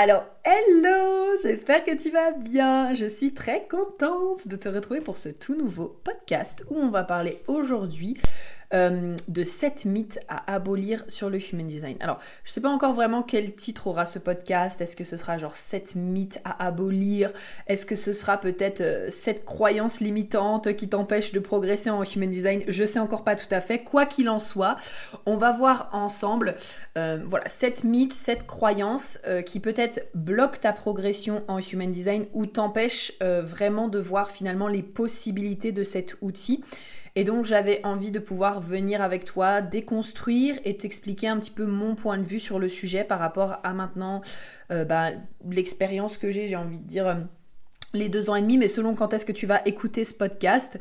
Alors, hello J'espère que tu vas bien. Je suis très contente de te retrouver pour ce tout nouveau podcast où on va parler aujourd'hui euh, de 7 mythes à abolir sur le human design. Alors, je ne sais pas encore vraiment quel titre aura ce podcast. Est-ce que ce sera genre 7 mythes à abolir? Est-ce que ce sera peut-être 7 euh, croyances limitantes qui t'empêchent de progresser en human design? Je sais encore pas tout à fait. Quoi qu'il en soit, on va voir ensemble, euh, voilà, 7 mythes, 7 croyances qui peut-être bloquent ta progression en human design ou t'empêchent vraiment de voir finalement les possibilités de cet outil. Et donc j'avais envie de pouvoir venir avec toi déconstruire et t'expliquer un petit peu mon point de vue sur le sujet par rapport à maintenant euh, bah, l'expérience que j'ai, j'ai envie de dire euh, les deux ans et demi, mais selon quand est-ce que tu vas écouter ce podcast,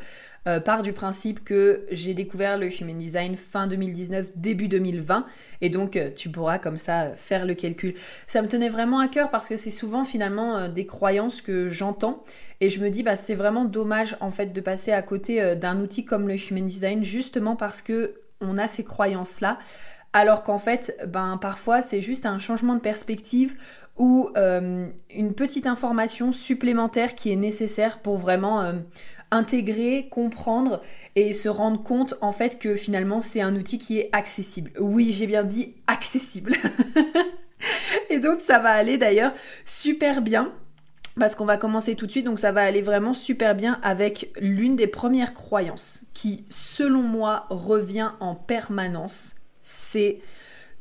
euh, part du principe que j'ai découvert le Human Design fin 2019, début 2020, et donc euh, tu pourras comme ça faire le calcul. Ça me tenait vraiment à cœur parce que c'est souvent finalement euh, des croyances que j'entends, et je me dis bah c'est vraiment dommage en fait de passer à côté d'un outil comme le Human Design justement parce que on a ces croyances là alors qu'en fait, ben, parfois c'est juste un changement de perspective ou une petite information supplémentaire qui est nécessaire pour vraiment intégrer, comprendre et se rendre compte en fait que finalement c'est un outil qui est accessible. Oui, j'ai bien dit accessible. et donc ça va aller d'ailleurs super bien parce qu'on va commencer tout de suite, donc ça va aller vraiment super bien avec l'une des premières croyances qui, selon moi, revient en permanence. C'est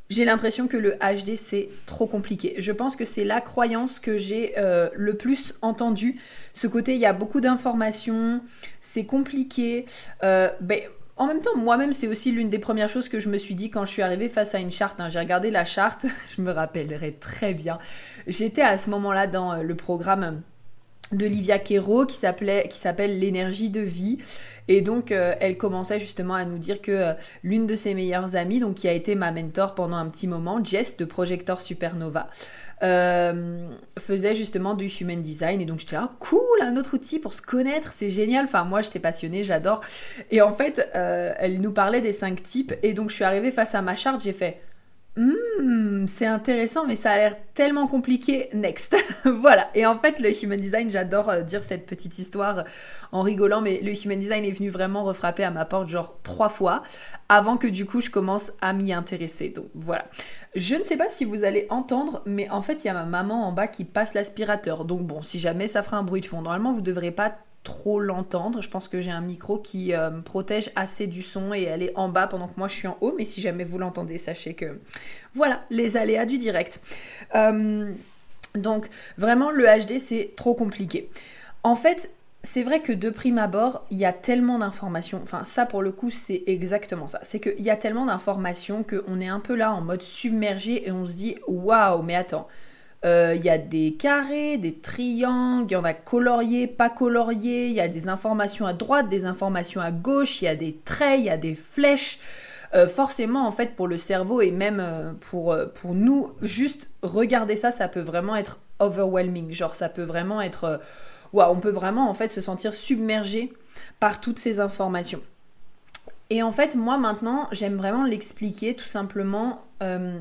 j'ai l'impression que le HD c'est trop compliqué. Je pense que c'est la croyance que j'ai euh, le plus entendue. Ce côté, il y a beaucoup d'informations, c'est compliqué. Euh, ben, en même temps, moi-même, c'est aussi l'une des premières choses que je me suis dit quand je suis arrivée face à une charte. Hein. J'ai regardé la charte, je me rappellerai très bien. J'étais à ce moment-là dans euh, le programme de Livia Quero qui s'appelle l'énergie de vie. Et donc euh, elle commençait justement à nous dire que euh, l'une de ses meilleures amies donc qui a été ma mentor pendant un petit moment Jess de Projector Supernova euh, faisait justement du human design. Et donc j'étais là cool un autre outil pour se connaître c'est génial. Enfin moi j'étais passionnée j'adore. Et en fait elle nous parlait des cinq types. Et donc je suis arrivée face à ma charte j'ai fait Hmm, c'est intéressant, mais ça a l'air tellement compliqué. Next. voilà. Et en fait, le human design, j'adore euh, dire cette petite histoire en rigolant, mais le human design est venu vraiment refrapper à ma porte genre trois fois avant que du coup je commence à m'y intéresser. Donc voilà. Je ne sais pas si vous allez entendre, mais en fait, il y a ma maman en bas qui passe l'aspirateur. Donc bon, si jamais ça fera un bruit de fond, normalement, vous devrez pas trop l'entendre. Je pense que j'ai un micro qui euh, protège assez du son et elle est en bas pendant que moi je suis en haut. Mais si jamais vous l'entendez, sachez que voilà les aléas du direct. Euh, donc vraiment le HD c'est trop compliqué. En fait, c'est vrai que de prime abord, il y a tellement d'informations. Enfin, ça pour le coup, c'est exactement ça. C'est qu'il y a tellement d'informations qu'on est un peu là en mode submergé et on se dit waouh, mais attends, il euh, y a des carrés, des triangles, il y en a coloriés, pas coloriés, il y a des informations à droite, des informations à gauche, il y a des traits, il y a des flèches. Euh, forcément, en fait, pour le cerveau et même euh, pour, pour nous, juste regarder ça, ça peut vraiment être overwhelming. Genre, ça peut vraiment être. Waouh, on peut vraiment, en fait, se sentir submergé par toutes ces informations. Et en fait, moi maintenant, j'aime vraiment l'expliquer tout simplement euh,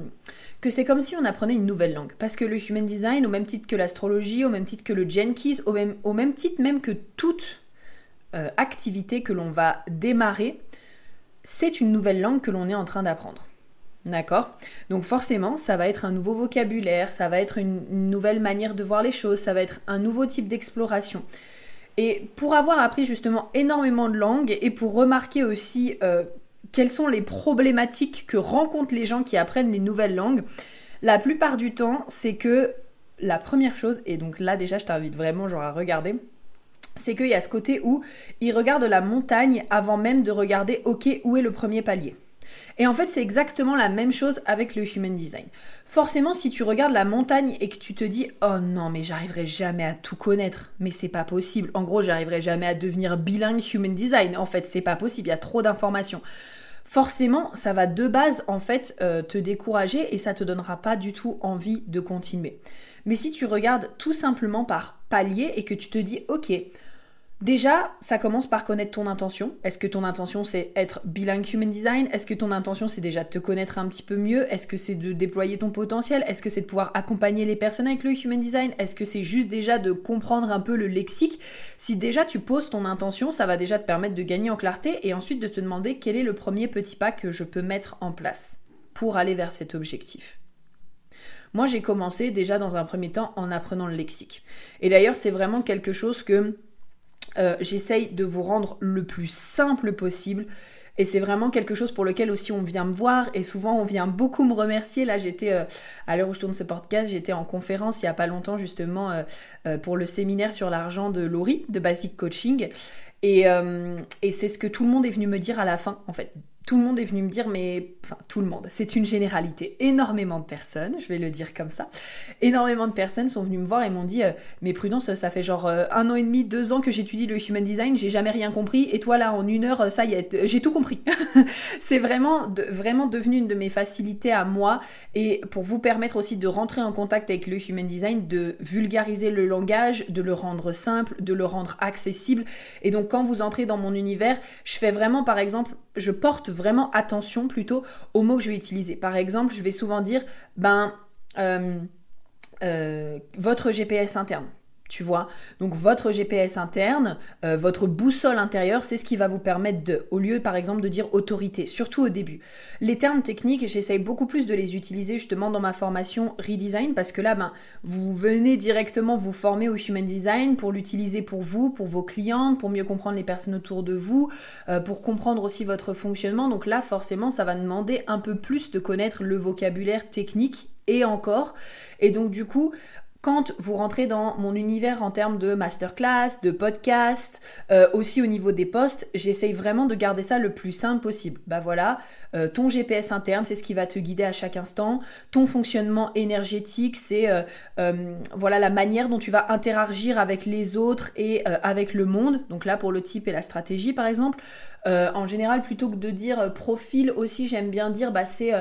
que c'est comme si on apprenait une nouvelle langue. Parce que le Human Design, au même titre que l'astrologie, au même titre que le Jenkins, au même, au même titre même que toute euh, activité que l'on va démarrer, c'est une nouvelle langue que l'on est en train d'apprendre. D'accord? Donc forcément, ça va être un nouveau vocabulaire, ça va être une nouvelle manière de voir les choses, ça va être un nouveau type d'exploration. Et pour avoir appris justement énormément de langues et pour remarquer aussi euh, quelles sont les problématiques que rencontrent les gens qui apprennent les nouvelles langues, la plupart du temps, c'est que la première chose, et donc là déjà je t'invite vraiment genre à regarder, c'est qu'il y a ce côté où il regarde la montagne avant même de regarder, ok, où est le premier palier. Et en fait, c'est exactement la même chose avec le human design. Forcément, si tu regardes la montagne et que tu te dis "Oh non, mais j'arriverai jamais à tout connaître, mais c'est pas possible. En gros, j'arriverai jamais à devenir bilingue human design. En fait, c'est pas possible, il y a trop d'informations." Forcément, ça va de base en fait euh, te décourager et ça te donnera pas du tout envie de continuer. Mais si tu regardes tout simplement par palier et que tu te dis "OK, Déjà, ça commence par connaître ton intention. Est-ce que ton intention c'est être bilingue human design? Est-ce que ton intention c'est déjà de te connaître un petit peu mieux? Est-ce que c'est de déployer ton potentiel? Est-ce que c'est de pouvoir accompagner les personnes avec le human design? Est-ce que c'est juste déjà de comprendre un peu le lexique? Si déjà tu poses ton intention, ça va déjà te permettre de gagner en clarté et ensuite de te demander quel est le premier petit pas que je peux mettre en place pour aller vers cet objectif. Moi, j'ai commencé déjà dans un premier temps en apprenant le lexique. Et d'ailleurs, c'est vraiment quelque chose que euh, j'essaye de vous rendre le plus simple possible. Et c'est vraiment quelque chose pour lequel aussi on vient me voir et souvent on vient beaucoup me remercier. Là j'étais, euh, à l'heure où je tourne ce podcast, j'étais en conférence il n'y a pas longtemps justement euh, pour le séminaire sur l'argent de Laurie de Basic Coaching. Et, et c'est ce que tout le monde est venu me dire à la fin en fait tout le monde est venu me dire, mais enfin tout le monde, c'est une généralité. Énormément de personnes, je vais le dire comme ça, énormément de personnes sont venues me voir et m'ont dit, euh, mais Prudence, ça fait genre euh, un an et demi, deux ans que j'étudie le human design, j'ai jamais rien compris, et toi là en une heure, ça y est, j'ai tout compris. c'est vraiment, vraiment devenu une de mes facilités à moi et pour vous permettre aussi de rentrer en contact avec le human design, de vulgariser le langage, de le rendre simple, de le rendre accessible. Et donc quand vous entrez dans mon univers, je fais vraiment par exemple, je porte vraiment attention plutôt aux mots que je vais utiliser. Par exemple, je vais souvent dire, ben, euh, euh, votre GPS interne tu vois. Donc votre GPS interne, euh, votre boussole intérieure, c'est ce qui va vous permettre de, au lieu par exemple de dire autorité, surtout au début. Les termes techniques, j'essaye beaucoup plus de les utiliser justement dans ma formation Redesign parce que là, ben, vous venez directement vous former au Human Design pour l'utiliser pour vous, pour vos clientes, pour mieux comprendre les personnes autour de vous, euh, pour comprendre aussi votre fonctionnement. Donc là, forcément, ça va demander un peu plus de connaître le vocabulaire technique et encore. Et donc du coup, quand vous rentrez dans mon univers en termes de masterclass, de podcast, euh, aussi au niveau des posts, j'essaye vraiment de garder ça le plus simple possible. Bah voilà, euh, ton GPS interne, c'est ce qui va te guider à chaque instant. Ton fonctionnement énergétique, c'est euh, voilà la manière dont tu vas interagir avec les autres et avec le monde. Donc là, pour le type et la stratégie, par exemple. en général, plutôt que de dire profil aussi, j'aime bien dire bah, c'est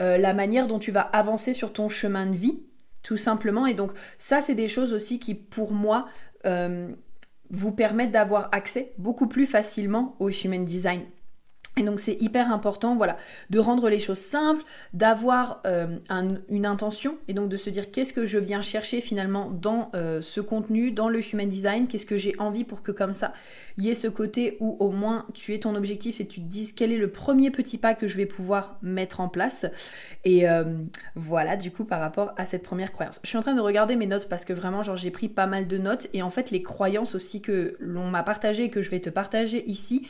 la manière dont tu vas avancer sur ton chemin de vie tout simplement. Et donc ça, c'est des choses aussi qui, pour moi, euh, vous permettent d'avoir accès beaucoup plus facilement au human design. Et donc c'est hyper important, voilà, de rendre les choses simples, d'avoir euh, une intention et donc de se dire qu'est-ce que je viens chercher finalement dans euh, ce contenu, dans le human design, qu'est-ce que j'ai envie pour que comme ça, il y ait ce côté où au moins tu es ton objectif et tu te dises quel est le premier petit pas que je vais pouvoir mettre en place. Et euh, voilà du coup par rapport à cette première croyance. Je suis en train de regarder mes notes parce que vraiment genre j'ai pris pas mal de notes et en fait les croyances aussi que l'on m'a partagées et que je vais te partager ici,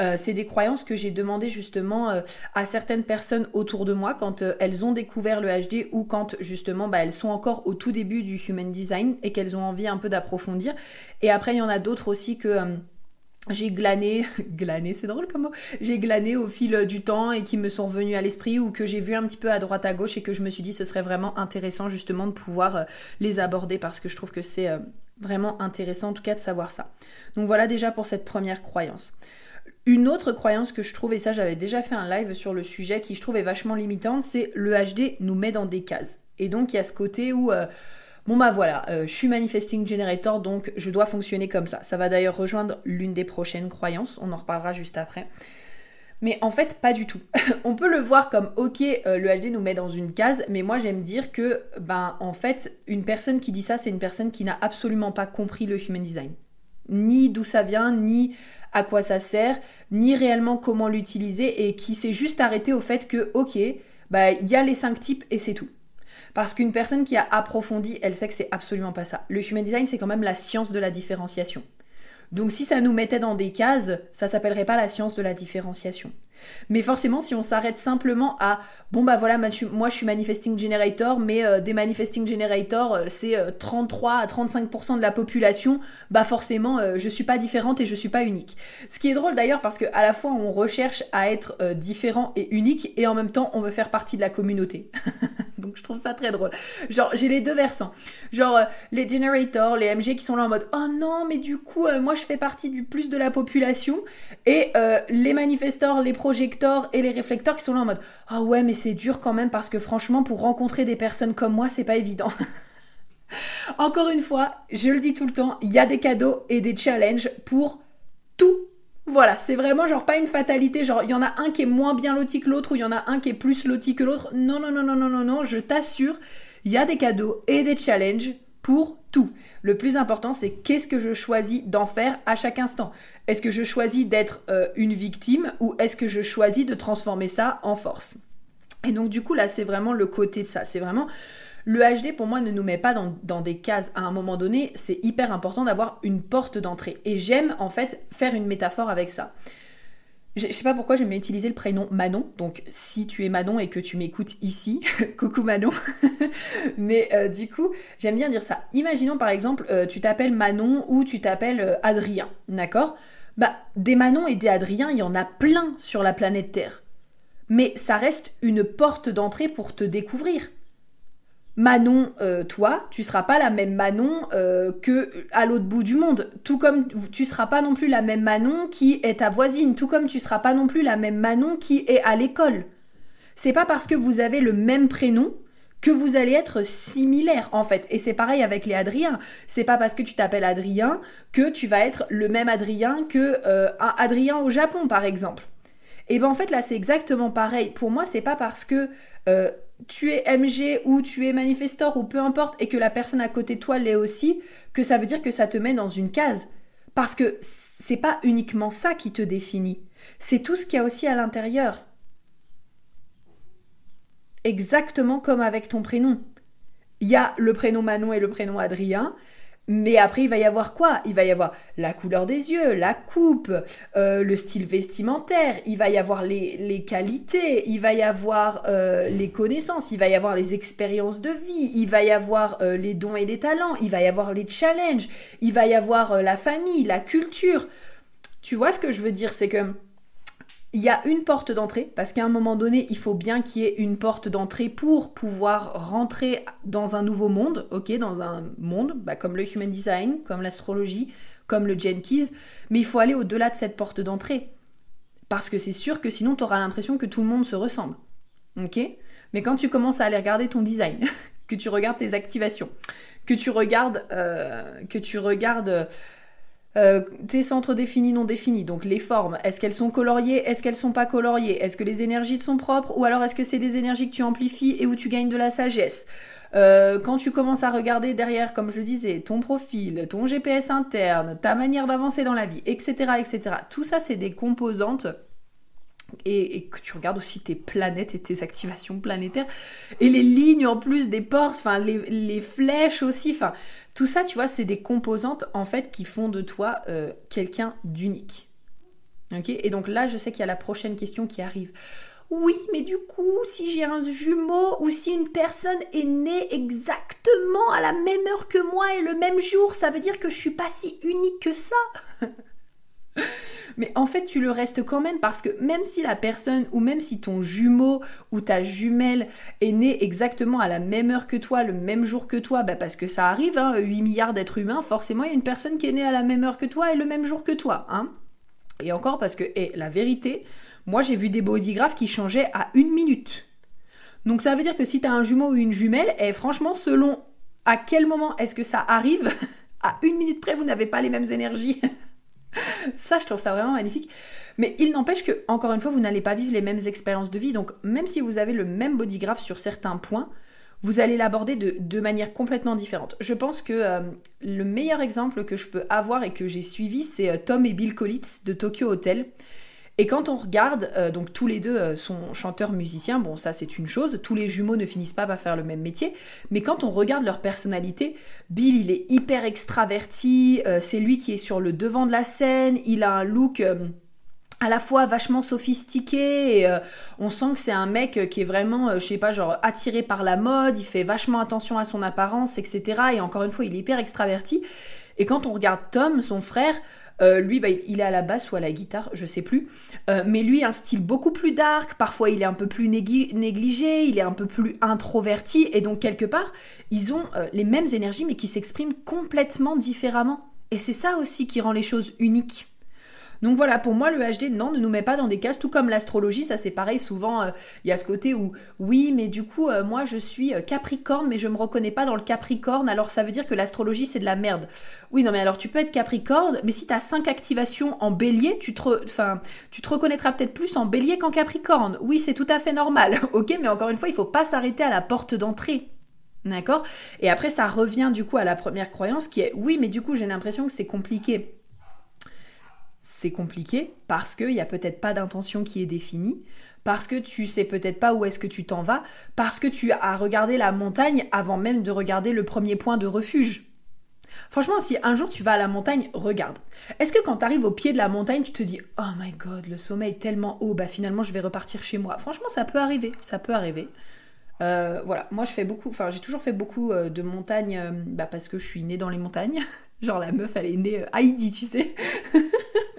euh, c'est des croyances que j'ai demandé justement euh, à certaines personnes autour de moi quand euh, elles ont découvert le HD ou quand justement bah, elles sont encore au tout début du human design et qu'elles ont envie un peu d'approfondir. Et après, il y en a d'autres aussi que j'ai glané, glané c'est drôle comme mot, j'ai glané au fil du temps et qui me sont revenus à l'esprit ou que j'ai vu un petit peu à droite à gauche et que je me suis dit ce serait vraiment intéressant justement de pouvoir les aborder parce que je trouve que c'est vraiment intéressant en tout cas de savoir ça. Donc voilà déjà pour cette première croyance. Une autre croyance que je trouve, et ça j'avais déjà fait un live sur le sujet qui je trouve est vachement limitante, c'est le HD nous met dans des cases. Et donc il y a ce côté où, euh, bon bah voilà, euh, je suis manifesting generator, donc je dois fonctionner comme ça. Ça va d'ailleurs rejoindre l'une des prochaines croyances, on en reparlera juste après. Mais en fait, pas du tout. on peut le voir comme ok, euh, le HD nous met dans une case, mais moi j'aime dire que, ben en fait, une personne qui dit ça, c'est une personne qui n'a absolument pas compris le human design. Ni d'où ça vient, ni à quoi ça sert, ni réellement comment l'utiliser et qui s'est juste arrêté au fait que, ok, bah, il y a les cinq types et c'est tout. Parce qu'une personne qui a approfondi, elle sait que c'est absolument pas ça. Le human design, c'est quand même la science de la différenciation. Donc si ça nous mettait dans des cases, ça s'appellerait pas la science de la différenciation. Mais forcément, si on s'arrête simplement à bon bah voilà, moi je suis manifesting generator, mais euh, des manifesting generators, euh, c'est 33 à 35% de la population, bah forcément, je suis pas différente et je suis pas unique. Ce qui est drôle d'ailleurs parce que à la fois on recherche à être différent et unique et en même temps on veut faire partie de la communauté. Donc je trouve ça très drôle. Genre j'ai les deux versants. Genre les generators, les MG qui sont là en mode oh non mais du coup moi je fais partie du plus de la population et les manifestors, les et les réflecteurs qui sont là en mode Ah ouais, mais c'est dur quand même parce que franchement, pour rencontrer des personnes comme moi, c'est pas évident. Encore une fois, je le dis tout le temps, il y a des cadeaux et des challenges pour tout. Voilà, c'est vraiment genre pas une fatalité, genre il y en a un qui est moins bien loti que l'autre ou il y en a un qui est plus loti que l'autre. Non, non, non, non, non, non, non, je t'assure, il y a des cadeaux et des challenges pour tout. Le plus important, c'est qu'est-ce que je choisis d'en faire à chaque instant. Est-ce que je choisis d'être euh, une victime ou est-ce que je choisis de transformer ça en force? Et donc du coup là c'est vraiment le côté de ça. C'est vraiment le HD pour moi ne nous met pas dans, des cases à un moment donné. C'est hyper important d'avoir une porte d'entrée. Et j'aime en fait faire une métaphore avec ça. Je sais pas pourquoi j'aime utiliser le prénom Manon. Donc si tu es Manon et que tu m'écoutes ici, coucou Manon. Mais euh, du coup, j'aime bien dire ça. Imaginons par exemple, euh, tu t'appelles Manon ou tu t'appelles Adrien, d'accord? Bah, des Manon et des Adrien, il y en a plein sur la planète Terre. Mais ça reste une porte d'entrée pour te découvrir. Manon, euh, toi, tu seras pas la même Manon euh, que à l'autre bout du monde. Tout comme tu seras pas non plus la même Manon qui est ta voisine. Tout comme tu seras pas non plus la même Manon qui est à l'école. C'est pas parce que vous avez le même prénom que vous allez être similaires en fait. Et c'est pareil avec les Adrien. C'est pas parce que tu t'appelles Adrien que tu vas être le même Adrien que euh, un Adrien au Japon par exemple. Et ben en fait là c'est exactement pareil. Pour moi c'est pas parce que euh, tu es MG ou tu es manifestor ou peu importe et que la personne à côté de toi l'est aussi que ça veut dire que ça te met dans une case. Parce que c'est pas uniquement ça qui te définit. C'est tout ce qu'il y a aussi à l'intérieur exactement comme avec ton prénom. Il y a le prénom Manon et le prénom Adrien, mais après, il va y avoir quoi? Il va y avoir la couleur des yeux, la coupe, euh, le style vestimentaire, il va y avoir les, qualités, il va y avoir euh, les connaissances, il va y avoir les expériences de vie, il va y avoir euh, les dons et les talents, il va y avoir les challenges, il va y avoir la famille, la culture. Tu vois ce que je veux dire? C'est que il y a une porte d'entrée, parce qu'à un moment donné, il faut bien qu'il y ait une porte d'entrée pour pouvoir rentrer dans un nouveau monde, ok, dans un monde bah, comme le human design, comme l'astrologie, comme le Jenkins, mais il faut aller au-delà de cette porte d'entrée. Parce que c'est sûr que sinon, tu auras l'impression que tout le monde se ressemble. Ok? Mais quand tu commences à aller regarder ton design, que tu regardes tes activations, que tu regardes, euh, que tu regardes euh, tes centres définis, non définis, donc les formes, est-ce qu'elles sont coloriées, est-ce qu'elles sont pas coloriées, est-ce que les énergies te sont propres, ou alors est-ce que c'est des énergies que tu amplifies et où tu gagnes de la sagesse? Euh, quand tu commences à regarder derrière, comme je le disais, ton profil, ton GPS interne, ta manière d'avancer dans la vie, etc., etc., tout ça, c'est des composantes et, que tu regardes aussi tes planètes et tes activations planétaires et les lignes en plus des portes, enfin les, les, flèches aussi, enfin tout ça, tu vois, c'est des composantes en fait qui font de toi euh, quelqu'un d'unique. Ok? Et donc là, je sais qu'il y a la prochaine question qui arrive. Oui, mais du coup, si j'ai un jumeau ou si une personne est née exactement à la même heure que moi et le même jour, ça veut dire que je suis pas si unique que ça? Mais en fait, tu le restes quand même parce que même si la personne ou même si ton jumeau ou ta jumelle est née exactement à la même heure que toi, le même jour que toi, bah parce que ça arrive, hein, 8 milliards d'êtres humains, forcément il y a une personne qui est née à la même heure que toi et le même jour que toi. Hein. Et encore parce que, et la vérité, moi j'ai vu des bodygraphes qui changeaient à une minute. Donc ça veut dire que si tu as un jumeau ou une jumelle, et franchement, selon à quel moment est-ce que ça arrive, à une minute près, vous n'avez pas les mêmes énergies. ça, je trouve ça vraiment magnifique. Mais il n'empêche que, encore une fois, vous n'allez pas vivre les mêmes expériences de vie. Donc, même si vous avez le même bodygraph sur certains points, vous allez l'aborder de, manière complètement différente. Je pense que euh, le meilleur exemple que je peux avoir et que j'ai suivi, c'est euh, Tom et Bill Collitz de Tokyo Hotel. Et quand on regarde, euh, donc tous les deux euh, sont chanteurs-musiciens, bon ça c'est une chose, tous les jumeaux ne finissent pas par faire le même métier, mais quand on regarde leur personnalité, Bill il est hyper extraverti, euh, c'est lui qui est sur le devant de la scène, il a un look à la fois vachement sophistiqué et on sent que c'est un mec qui est vraiment, je sais pas, genre attiré par la mode, il fait vachement attention à son apparence, etc. Et encore une fois, il est hyper extraverti. Et quand on regarde Tom, son frère, euh, lui, bah, il est à la basse ou à la guitare, je sais plus. Euh, mais lui, un style beaucoup plus dark. Parfois, il est un peu plus négligé, il est un peu plus introverti. Et donc, quelque part, ils ont euh, les mêmes énergies, mais qui s'expriment complètement différemment. Et c'est ça aussi qui rend les choses uniques. Donc voilà, pour moi, le HD, non, ne nous met pas dans des cases, tout comme l'astrologie, ça c'est pareil, souvent euh, il y a ce côté où, oui, mais du coup, euh, moi je suis euh, Capricorne, mais je me reconnais pas dans le Capricorne, alors ça veut dire que l'astrologie c'est de la merde. Oui, non, mais alors tu peux être Capricorne, mais si tu as 5 activations en bélier, tu te, tu te reconnaîtras peut-être plus en bélier qu'en Capricorne. Oui, c'est tout à fait normal, ok, mais encore une fois, il faut pas s'arrêter à la porte d'entrée. D'accord? Et après, ça revient du coup à la première croyance qui est oui, mais du coup, j'ai l'impression que c'est compliqué c'est compliqué parce qu'il n'y a peut-être pas d'intention qui est définie, parce que tu sais peut-être pas où est-ce que tu t'en vas, parce que tu as regardé la montagne avant même de regarder le premier point de refuge. Franchement, si un jour tu vas à la montagne, regarde. Est-ce que quand tu arrives au pied de la montagne, tu te dis Oh my god, le sommet est tellement haut, bah finalement je vais repartir chez moi Franchement, ça peut arriver, ça peut arriver. Euh, voilà, moi je fais beaucoup, enfin j'ai toujours fait beaucoup euh, de montagnes euh, bah, parce que je suis née dans les montagnes. Genre la meuf, elle est née Heidi, tu sais.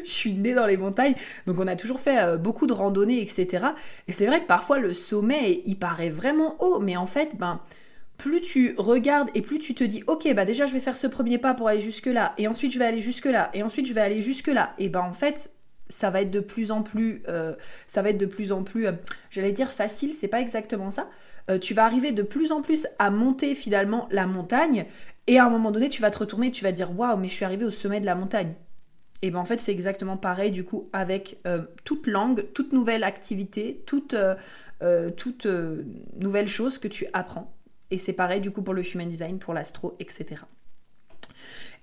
je suis née dans les montagnes, donc on a toujours fait euh, beaucoup de randonnées, etc. Et c'est vrai que parfois le sommet, il paraît vraiment haut, mais en fait, ben, plus tu regardes et plus tu te dis, ok, bah déjà je vais faire ce premier pas pour aller jusque là, et ensuite je vais aller jusque là, et ensuite je vais aller jusque là, et ben en fait, ça va être de plus en plus, euh, ça va être de plus en plus, euh, j'allais dire facile, c'est pas exactement ça. tu vas arriver de plus en plus à monter finalement la montagne, et à un moment donné, tu vas te retourner, tu vas dire, waouh, mais je suis arrivé au sommet de la montagne. Et ben en fait c'est exactement pareil du coup avec euh, toute langue, toute nouvelle activité, toute, euh, euh, toute nouvelle chose que tu apprends. Et c'est pareil du coup pour le human design, pour l'astro, etc.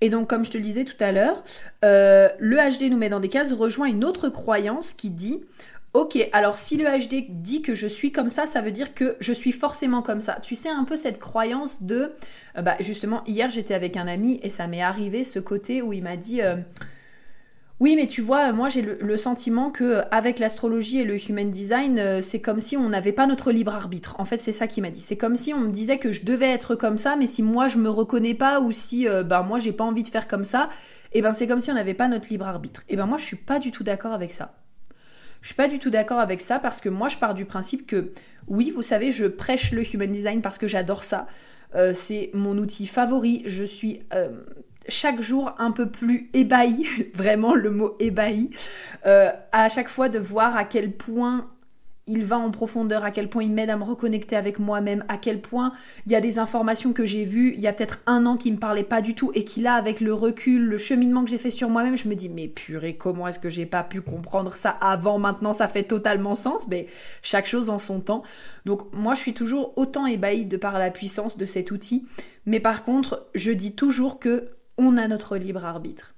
Et donc comme je te le disais tout à l'heure, le HD nous met dans des cases, rejoint une autre croyance qui dit Ok, alors si le HD dit que je suis comme ça, ça veut dire que je suis forcément comme ça. Tu sais un peu cette croyance de... bah justement, hier j'étais avec un ami et ça m'est arrivé ce côté où il m'a dit... Oui, mais tu vois, moi j'ai le, sentiment que avec l'astrologie et le human design, euh, c'est comme si on n'avait pas notre libre arbitre. En fait, c'est ça qui m'a dit. C'est comme si on me disait que je devais être comme ça, mais si moi je me reconnais pas ou si euh, ben moi j'ai pas envie de faire comme ça, et eh ben c'est comme si on n'avait pas notre libre arbitre. Et eh ben moi je suis pas du tout d'accord avec ça. Je suis pas du tout d'accord avec ça parce que moi je pars du principe que oui, vous savez, je prêche le human design parce que j'adore ça. Euh, c'est mon outil favori. Je suis chaque jour un peu plus ébahi, vraiment le mot ébahi, euh, à chaque fois de voir à quel point il va en profondeur, à quel point il m'aide à me reconnecter avec moi-même, à quel point il y a des informations que j'ai vues il y a peut-être un an qui me parlaient pas du tout et qui là, avec le recul, le cheminement que j'ai fait sur moi-même, je me dis mais purée, comment est-ce que j'ai pas pu comprendre ça avant Maintenant, ça fait totalement sens, mais chaque chose en son temps. Donc moi, je suis toujours autant ébahie de par la puissance de cet outil, mais par contre, je dis toujours que on a notre libre arbitre.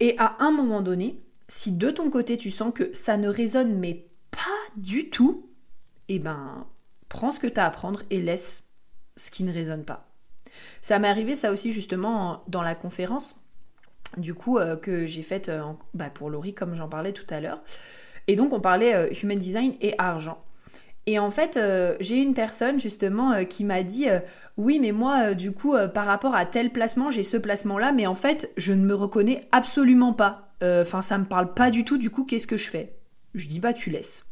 Et à un moment donné, si de ton côté tu sens que ça ne résonne mais pas du tout, eh ben prends ce que tu as à prendre et laisse ce qui ne résonne pas. Ça m'est arrivé ça aussi justement dans la conférence du coup euh, que j'ai faite euh, bah, pour Laurie comme j'en parlais tout à l'heure. Et donc on parlait euh, human design et argent. Et en fait, j'ai une personne justement qui m'a dit oui, mais moi, euh, du coup, euh, par rapport à tel placement, j'ai ce placement-là, mais en fait, je ne me reconnais absolument pas. Euh, enfin, ça me parle pas du tout, du coup, qu'est-ce que je fais? Je dis, bah, tu laisses.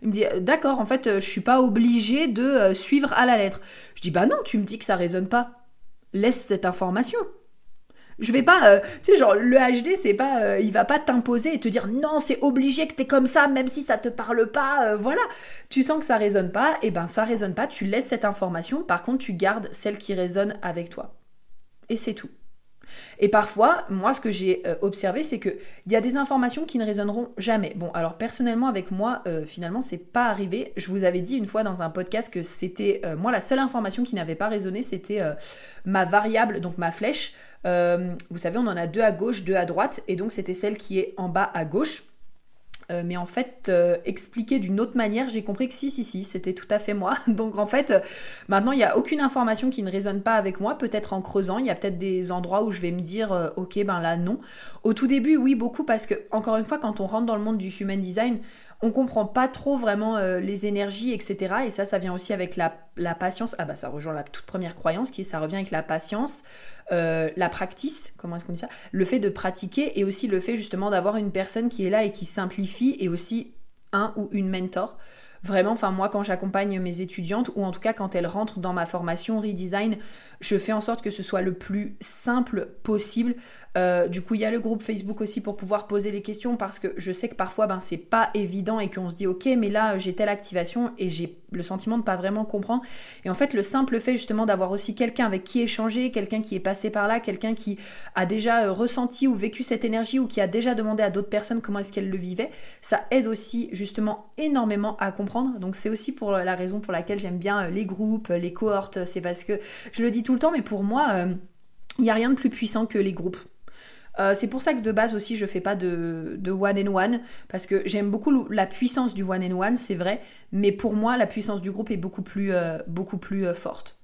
Il me dit, d'accord, en fait, je suis pas obligée de suivre à la lettre. Je dis, bah non, tu me dis que ça résonne pas. Laisse cette information. Je vais pas, euh, tu sais, genre le HD, c'est pas, euh, il va pas t'imposer et te dire non, c'est obligé que t'es comme ça, même si ça te parle pas. Euh, voilà, tu sens que ça résonne pas, et ben ça résonne pas. Tu laisses cette information. Par contre, tu gardes celle qui résonne avec toi. Et c'est tout. Et parfois, moi, ce que j'ai observé, c'est qu'il y a des informations qui ne résonneront jamais. Bon, alors personnellement, avec moi, finalement, c'est pas arrivé. Je vous avais dit une fois dans un podcast que c'était, moi, la seule information qui n'avait pas résonné, c'était ma variable, donc ma flèche. Euh, vous savez, on en a deux à gauche, deux à droite, et donc c'était celle qui est en bas à gauche. euh, mais en fait, euh, expliqué d'une autre manière, j'ai compris que si, si, si, c'était tout à fait moi. Donc en fait, maintenant, il n'y a aucune information qui ne résonne pas avec moi. Peut-être en creusant, il y a peut-être des endroits où je vais me dire, ok, ben là, non. Au tout début, oui, beaucoup, parce que, encore une fois, quand on rentre dans le monde du human design, on comprend pas trop vraiment les énergies, etc. Et ça, ça vient aussi avec la, la, patience. Ah bah ça rejoint la toute première croyance qui est ça revient avec la patience, euh, la practice, comment est-ce qu'on dit ça? Le fait de pratiquer et aussi le fait justement d'avoir une personne qui est là et qui simplifie et aussi un ou une mentor. Vraiment, enfin moi quand j'accompagne mes étudiantes ou en tout cas quand elles rentrent dans ma formation redesign, je fais en sorte que ce soit le plus simple possible euh, du coup, il y a le groupe Facebook aussi pour pouvoir poser les questions parce que je sais que parfois, ben, c'est pas évident et qu'on se dit, ok, mais là, j'ai telle activation et j'ai le sentiment de pas vraiment comprendre. Et en fait, le simple fait justement d'avoir aussi quelqu'un avec qui échanger, quelqu'un qui est passé par là, quelqu'un qui a déjà euh, ressenti ou vécu cette énergie ou qui a déjà demandé à d'autres personnes comment est-ce qu'elles le vivaient, ça aide aussi justement énormément à comprendre. Donc, c'est aussi pour la raison pour laquelle j'aime bien euh, les groupes, les cohortes. C'est parce que je le dis tout le temps, mais pour moi, il n'y a rien de plus puissant que les groupes. Euh, c'est pour ça que de base aussi je fais pas de, one and one parce que j'aime beaucoup la puissance du one and one, c'est vrai, mais pour moi la puissance du groupe est beaucoup plus, euh, beaucoup plus euh, forte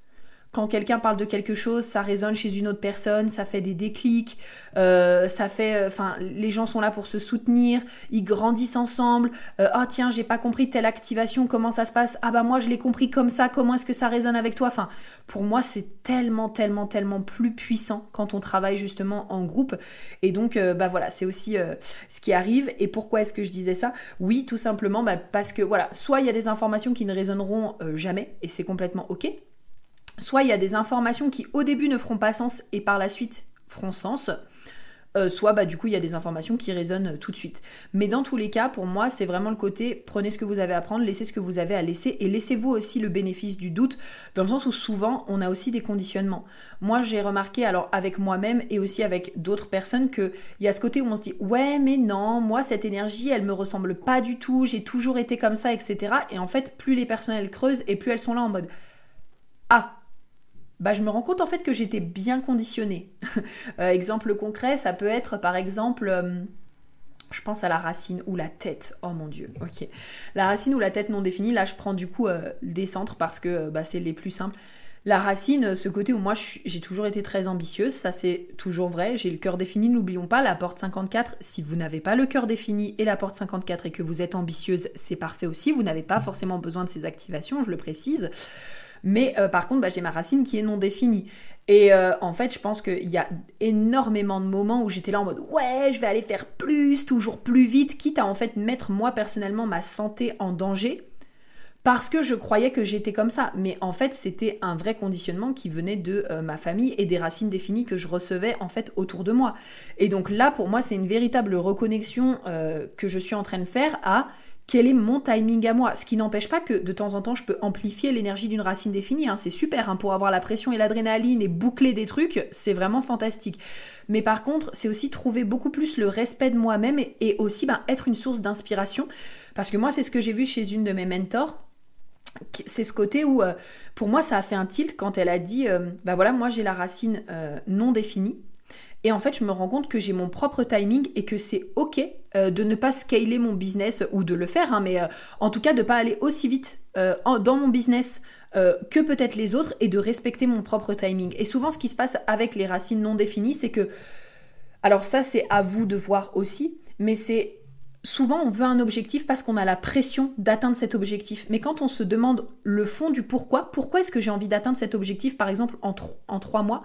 quand quelqu'un parle de quelque chose, ça résonne chez une autre personne, ça fait des déclics, euh, ça fait, euh, enfin, les gens sont là pour se soutenir, ils grandissent ensemble. Euh, ah tiens, j'ai pas compris telle activation, comment ça se passe Ah bah moi je l'ai compris comme ça, comment est-ce que ça résonne avec toi? Enfin, pour moi c'est tellement, tellement, tellement plus puissant quand on travaille justement en groupe. Et donc, bah voilà, c'est aussi ce qui arrive. Et pourquoi est-ce que je disais ça? Oui, tout simplement bah, parce que voilà, soit il y a des informations qui ne résonneront jamais, et c'est complètement ok soit il y a des informations qui au début ne feront pas sens et par la suite feront sens. Euh, soit bah, du coup il y a des informations qui résonnent tout de suite. Mais dans tous les cas, pour moi, c'est vraiment le côté prenez ce que vous avez à prendre, laissez ce que vous avez à laisser et laissez-vous aussi le bénéfice du doute, dans le sens où souvent on a aussi des conditionnements. Moi j'ai remarqué, alors avec moi-même et aussi avec d'autres personnes, qu'il y a ce côté où on se dit ouais mais non, moi cette énergie elle me ressemble pas du tout, j'ai toujours été comme ça, etc. Et en fait, plus les personnes creusent et plus elles sont là en mode ah bah, je me rends compte en fait que j'étais bien conditionnée. Euh, exemple concret, ça peut être par exemple, euh, je pense à la racine ou la tête. Oh mon dieu, ok. La racine ou la tête non définie, là je prends du coup euh, des centres parce que bah, c'est les plus simples. La racine, ce côté où moi j'ai toujours été très ambitieuse, ça c'est toujours vrai, j'ai le cœur défini, n'oublions pas, la porte 54, si vous n'avez pas le cœur défini et la porte 54 et que vous êtes ambitieuse, c'est parfait aussi, vous n'avez pas forcément besoin de ces activations, je le précise. Mais euh, par contre, bah, j'ai ma racine qui est non définie. Et euh, en fait, je pense qu'il y a énormément de moments où j'étais là en mode ouais, je vais aller faire plus, toujours plus vite, quitte à en fait mettre moi personnellement ma santé en danger parce que je croyais que j'étais comme ça. Mais en fait, c'était un vrai conditionnement qui venait de euh, ma famille et des racines définies que je recevais en fait autour de moi. Et donc là, pour moi, c'est une véritable reconnexion que je suis en train de faire à quel est mon timing à moi Ce qui n'empêche pas que de temps en temps, je peux amplifier l'énergie d'une racine définie. Hein. c'est super hein, pour avoir la pression et l'adrénaline et boucler des trucs, c'est vraiment fantastique. Mais par contre, c'est aussi trouver beaucoup plus le respect de moi-même et, aussi ben, être une source d'inspiration. Parce que moi, c'est ce que j'ai vu chez une de mes mentors. C'est ce côté où, euh, pour moi, ça a fait un tilt quand elle a dit, bah voilà, moi j'ai la racine euh, non définie, et en fait, je me rends compte que j'ai mon propre timing et que c'est ok euh, de ne pas scaler mon business ou de le faire, hein, mais euh, en tout cas de ne pas aller aussi vite euh, dans mon business que peut-être les autres et de respecter mon propre timing. Et souvent, ce qui se passe avec les racines non définies, c'est que, alors ça, c'est à vous de voir aussi, mais c'est souvent on veut un objectif parce qu'on a la pression d'atteindre cet objectif. Mais quand on se demande le fond du pourquoi, pourquoi est-ce que j'ai envie d'atteindre cet objectif, par exemple en, en trois mois,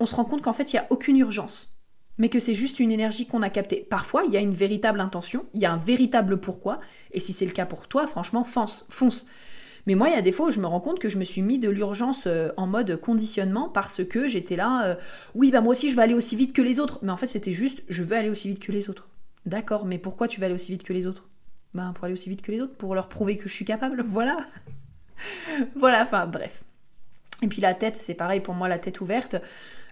on se rend compte qu'en fait, il n'y a aucune urgence, mais que c'est juste une énergie qu'on a captée. Parfois, il y a une véritable intention, il y a un véritable pourquoi, et si c'est le cas pour toi, franchement, fonce, fonce. Mais moi, il y a des fois où je me rends compte que je me suis mis de l'urgence euh, en mode conditionnement parce que j'étais là, euh, oui, bah moi aussi je vais aller aussi vite que les autres. Mais en fait, c'était juste, je veux aller aussi vite que les autres. D'accord, mais pourquoi tu vas aller aussi vite que les autres? Ben, pour aller aussi vite que les autres, pour leur prouver que je suis capable, voilà. voilà, enfin, bref. Et puis la tête, c'est pareil pour moi, la tête ouverte.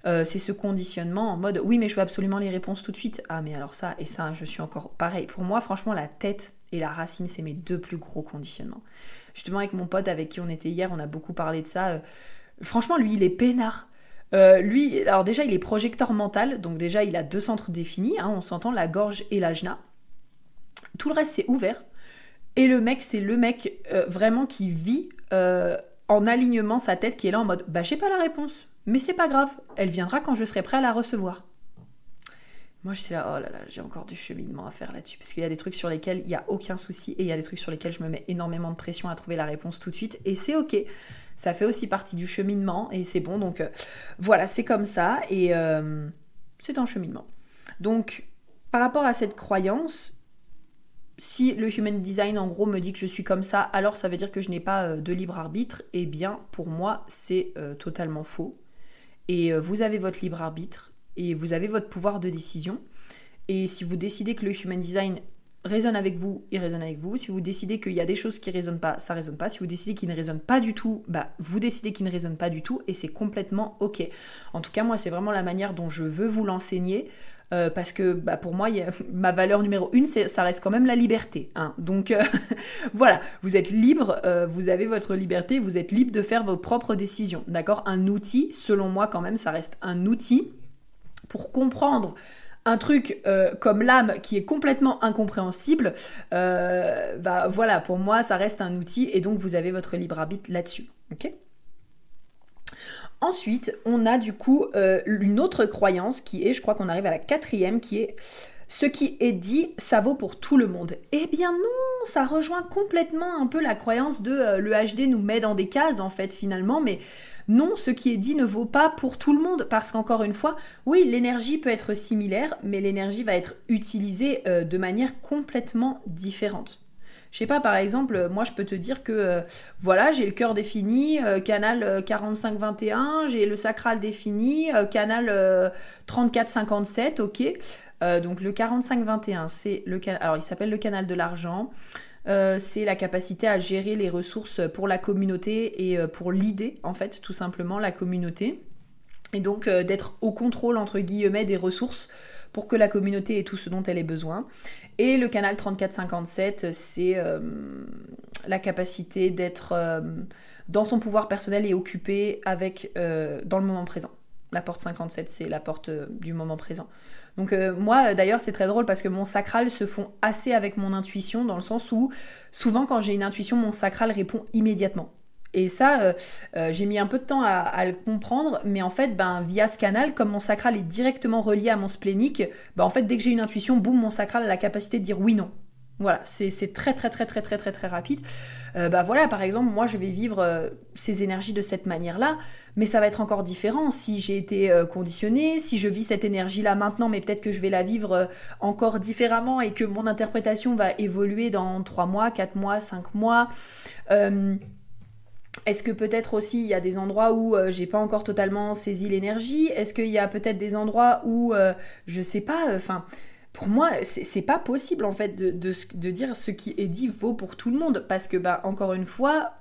Euh, c'est ce conditionnement en mode oui mais je veux absolument les réponses tout de suite. Ah mais alors ça et ça je suis encore pareil. Pour moi franchement la tête et la racine c'est mes deux plus gros conditionnements. Justement avec mon pote avec qui on était hier on a beaucoup parlé de ça. Euh, franchement lui il est peinard. Euh, lui, alors déjà, il est projecteur mental, donc déjà, il a deux centres définis, hein, on s'entend, la gorge et l'ajna. Tout le reste, c'est ouvert. Et le mec, c'est le mec vraiment qui vit en alignement sa tête, qui est là en mode Bah, j'ai pas la réponse, mais c'est pas grave, elle viendra quand je serai prêt à la recevoir. Moi, j'étais là, oh là là, j'ai encore du cheminement à faire là-dessus. Parce qu'il y a des trucs sur lesquels il n'y a aucun souci et il y a des trucs sur lesquels je me mets énormément de pression à trouver la réponse tout de suite. Et c'est ok. Ça fait aussi partie du cheminement et c'est bon. Donc euh, voilà, c'est comme ça et c'est un cheminement. Donc, par rapport à cette croyance, si le human design en gros me dit que je suis comme ça, alors ça veut dire que je n'ai pas euh, de libre arbitre. Eh bien, pour moi, c'est euh, totalement faux. Et euh, vous avez votre libre arbitre et vous avez votre pouvoir de décision. Et si vous décidez que le human design résonne avec vous, il résonne avec vous. Si vous décidez qu'il y a des choses qui ne résonnent pas, ça ne résonne pas. Si vous décidez qu'il ne résonne pas du tout, bah vous décidez qu'il ne résonne pas du tout et c'est complètement ok. En tout cas, moi, c'est vraiment la manière dont je veux vous l'enseigner. Euh, parce que bah, pour moi, ma valeur numéro une, ça reste quand même la liberté. Hein. Donc euh, voilà, vous êtes libre, euh, vous avez votre liberté, vous êtes libre de faire vos propres décisions. D'accord? Un outil, selon moi quand même, ça reste un outil pour comprendre un truc comme l'âme qui est complètement incompréhensible, bah voilà, pour moi ça reste un outil et donc vous avez votre libre arbitre là-dessus. Ensuite, on a du coup euh, une autre croyance qui est, je crois qu'on arrive à la quatrième, qui est ce qui est dit, ça vaut pour tout le monde. Eh bien non, ça rejoint complètement un peu la croyance de euh, le HD nous met dans des cases en fait finalement, mais non, ce qui est dit ne vaut pas pour tout le monde parce qu'encore une fois, oui, l'énergie peut être similaire, mais l'énergie va être utilisée euh, de manière complètement différente. Je sais pas, par exemple, moi je peux te dire que euh, voilà, j'ai le cœur défini, euh, canal 45-21, euh, j'ai le sacral défini, canal 34-57, ok. donc le 45-21, c'est le canal. Alors il s'appelle le canal de l'argent. c'est la capacité à gérer les ressources pour la communauté et pour l'idée, en fait, tout simplement, la communauté. Et donc d'être au contrôle, entre guillemets, des ressources pour que la communauté ait tout ce dont elle ait besoin. Et le canal 3457, c'est euh, la capacité d'être euh, dans son pouvoir personnel et occupé avec, euh, dans le moment présent. La porte 57, c'est la porte du moment présent. Donc moi, d'ailleurs, c'est très drôle parce que mon sacral se fond assez avec mon intuition, dans le sens où souvent quand j'ai une intuition, mon sacral répond immédiatement. Et ça, euh, euh, j'ai mis un peu de temps à, le comprendre, mais en fait, ben, via ce canal, comme mon sacral est directement relié à mon splénique, ben, en fait, dès que j'ai une intuition, boum, mon sacral a la capacité de dire oui, non. Voilà, c'est très très très très très très très rapide. Euh, bah voilà, par exemple, moi je vais vivre ces énergies de cette manière-là, mais ça va être encore différent si j'ai été conditionnée, si je vis cette énergie-là maintenant, mais peut-être que je vais la vivre encore différemment et que mon interprétation va évoluer dans 3 mois, 4 mois, 5 mois. Est-ce que peut-être aussi il y a des endroits où euh, j'ai pas encore totalement saisi l'énergie? Est-ce qu'il y a peut-être des endroits où euh, je sais pas, enfin. pour moi, c'est pas possible en fait de, de, dire ce qui est dit vaut pour tout le monde parce que, bah, encore une fois,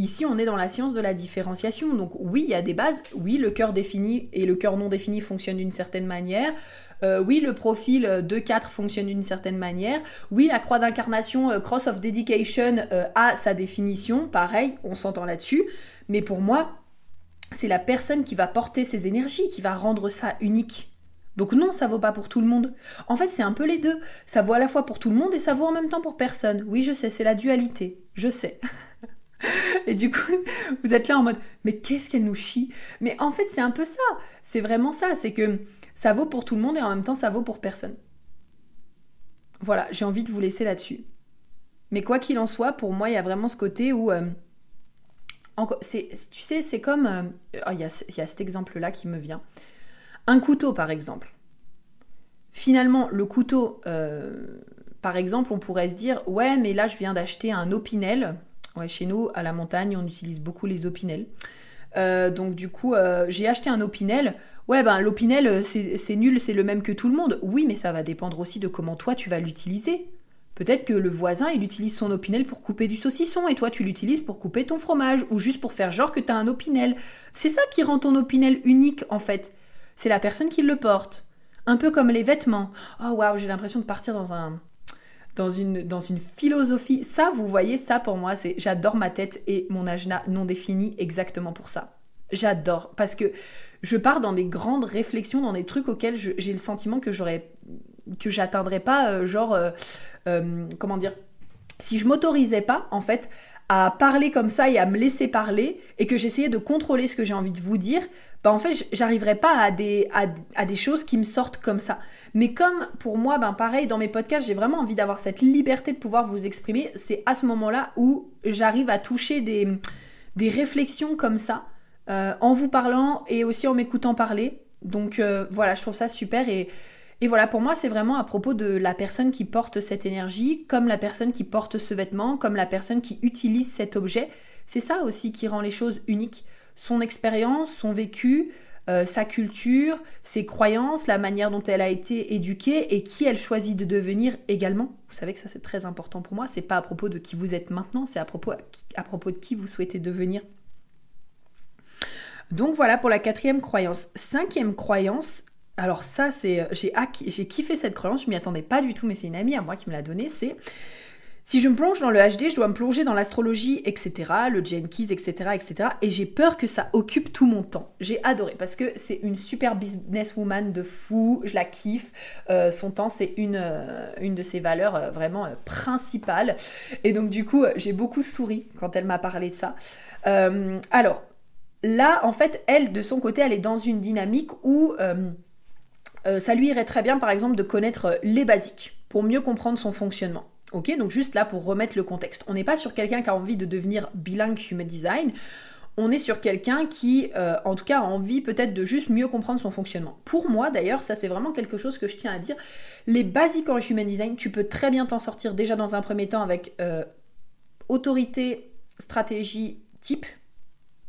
Ici, on est dans la science de la différenciation. Donc oui, il y a des bases. Oui, le cœur défini et le cœur non défini fonctionnent d'une certaine manière. Euh, oui, le profil 2-4 fonctionne d'une certaine manière. Oui, la croix d'incarnation euh, Cross of Dedication euh, a sa définition. Pareil, on s'entend là-dessus. Mais pour moi, c'est la personne qui va porter ses énergies qui va rendre ça unique. Donc non, ça vaut pas pour tout le monde. En fait, c'est un peu les deux. Ça vaut à la fois pour tout le monde et ça vaut en même temps pour personne. Oui, je sais, c'est la dualité. Je sais. et du coup, vous êtes là en mode, mais qu'est-ce qu'elle nous chie? Mais en fait, c'est un peu ça. C'est vraiment ça. C'est que ça vaut pour tout le monde et en même temps ça vaut pour personne. Voilà, j'ai envie de vous laisser là-dessus. Mais quoi qu'il en soit, pour moi, il y a vraiment ce côté où... Euh, tu sais, c'est comme... Euh, oh, il y, a, cet exemple-là qui me vient. Un couteau, par exemple. Finalement, le couteau, euh, par exemple, on pourrait se dire, ouais, mais là, je viens d'acheter un opinel. Ouais, chez nous, à la montagne, on utilise beaucoup les opinels. donc du coup, j'ai acheté un opinel ouais, ben l'opinel, euh, c'est nul, c'est le même que tout le monde. Oui, mais ça va dépendre aussi de comment toi tu vas l'utiliser. Peut-être que le voisin, il utilise son opinel pour couper du saucisson et toi tu l'utilises pour couper ton fromage ou juste pour faire genre que t'as un opinel. C'est ça qui rend ton opinel unique en fait. C'est la personne qui le porte. Un peu comme les vêtements. Oh waouh, j'ai l'impression de partir dans un dans une, dans une philosophie. Ça, vous voyez, ça pour moi, c'est j'adore ma tête et mon ajna non défini exactement pour ça. J'adore parce que je pars dans des grandes réflexions, dans des trucs auxquels j'ai le sentiment que j'aurais que j'atteindrais pas, genre, comment dire, si je m'autorisais pas, en fait, à parler comme ça et à me laisser parler et que j'essayais de contrôler ce que j'ai envie de vous dire, bah en fait j'arriverais pas à des, à, des choses qui me sortent comme ça. Mais comme pour moi, ben pareil, dans mes podcasts, j'ai vraiment envie d'avoir cette liberté de pouvoir vous exprimer, c'est à ce moment-là où j'arrive à toucher des, des réflexions comme ça, euh, en vous parlant et aussi en m'écoutant parler. Donc euh, voilà, je trouve ça super et voilà, pour moi, c'est vraiment à propos de la personne qui porte cette énergie, comme la personne qui porte ce vêtement, comme la personne qui utilise cet objet. C'est ça aussi qui rend les choses uniques. Son expérience, son vécu, euh, sa culture, ses croyances, la manière dont elle a été éduquée et qui elle choisit de devenir également. Vous savez que ça c'est très important pour moi. C'est pas à propos de qui vous êtes maintenant, c'est à propos, à propos de qui vous souhaitez devenir. Donc voilà pour la quatrième croyance. Cinquième croyance, alors ça, c'est, euh, j'ai, kiffé cette croyance, je m'y attendais pas du tout, mais c'est une amie à moi qui me l'a donnée, c'est si je me plonge dans le HD, je dois me plonger dans l'astrologie, etc., le Jenkins, etc., etc. Et j'ai peur que ça occupe tout mon temps. J'ai adoré parce que c'est une super businesswoman de fou, je la kiffe. Euh, son temps, c'est une, euh, une de ses valeurs vraiment principales. Et donc du coup, j'ai beaucoup souri quand elle m'a parlé de ça. alors, là, en fait, elle, de son côté, elle est dans une dynamique où euh, ça lui irait très bien par exemple de connaître euh, les basiques pour mieux comprendre son fonctionnement. Ok, donc juste là pour remettre le contexte. On n'est pas sur quelqu'un qui a envie de devenir bilingue human design. On est sur quelqu'un qui, euh, en tout cas, a envie peut-être de juste mieux comprendre son fonctionnement. Pour moi, d'ailleurs, ça c'est vraiment quelque chose que je tiens à dire. Les basiques en human design, tu peux très bien t'en sortir déjà dans un premier temps avec autorité, stratégie, type.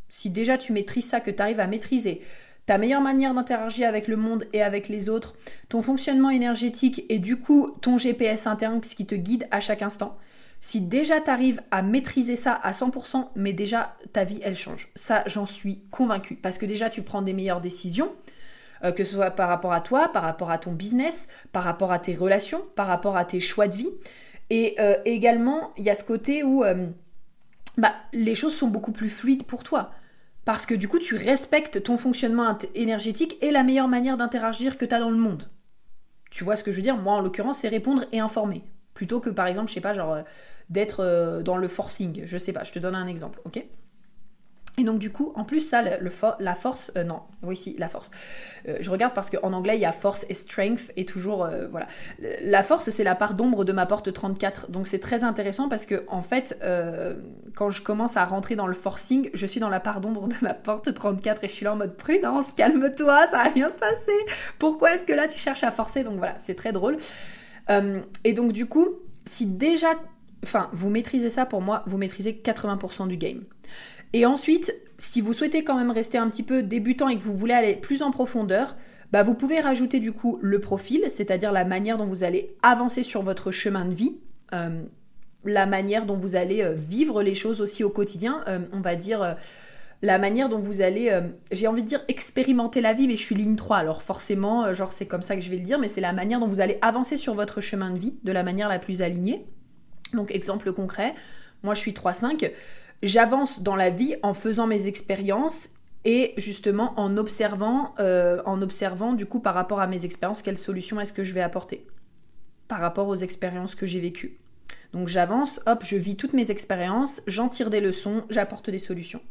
Si déjà tu maîtrises ça, que tu arrives à maîtriser ta meilleure manière d'interagir avec le monde et avec les autres, ton fonctionnement énergétique et du coup ton GPS interne, ce qui te guide à chaque instant. Si déjà tu arrives à maîtriser ça à 100%, mais déjà ta vie elle change. Ça j'en suis convaincue. Parce que déjà tu prends des meilleures décisions, euh, que ce soit par rapport à toi, par rapport à ton business, par rapport à tes relations, par rapport à tes choix de vie. Et euh, également il y a ce côté où euh, bah, les choses sont beaucoup plus fluides pour toi parce que du coup tu respectes ton fonctionnement énergétique et la meilleure manière d'interagir que tu as dans le monde. Tu vois ce que je veux dire? Moi en l'occurrence c'est répondre et informer. Plutôt que par exemple, je sais pas, genre euh, d'être euh, dans le forcing. Je sais pas, je te donne un exemple, ok? Et donc du coup, en plus ça, la force, euh, non, oui si, la force. Euh, je regarde parce qu'en anglais il y a force et strength et toujours, euh, voilà. La force c'est la part d'ombre de ma porte 34, donc c'est très intéressant parce que en fait, quand je commence à rentrer dans le forcing, je suis dans la part d'ombre de ma porte 34 et je suis là en mode prudence, calme-toi, ça va bien se passer. Pourquoi est-ce que là tu cherches à forcer? Donc voilà, c'est très drôle. et donc du coup, si déjà, enfin, vous maîtrisez ça pour moi, vous maîtrisez 80% du game. Et ensuite, si vous souhaitez quand même rester un petit peu débutant et que vous voulez aller plus en profondeur, bah vous pouvez rajouter du coup le profil, c'est-à-dire la manière dont vous allez avancer sur votre chemin de vie, euh, la manière dont vous allez euh, vivre les choses aussi au quotidien, euh, on va dire la manière dont vous allez, j'ai envie de dire expérimenter la vie, mais je suis ligne 3, alors forcément, genre c'est comme ça que je vais le dire, mais c'est la manière dont vous allez avancer sur votre chemin de vie de la manière la plus alignée. Donc exemple concret, moi je suis 3-5, j'avance dans la vie en faisant mes expériences et justement en observant, euh, en observant du coup par rapport à mes expériences, quelle solution est-ce que je vais apporter par rapport aux expériences que j'ai vécues. Donc j'avance, hop, je vis toutes mes expériences, j'en tire des leçons, j'apporte des solutions.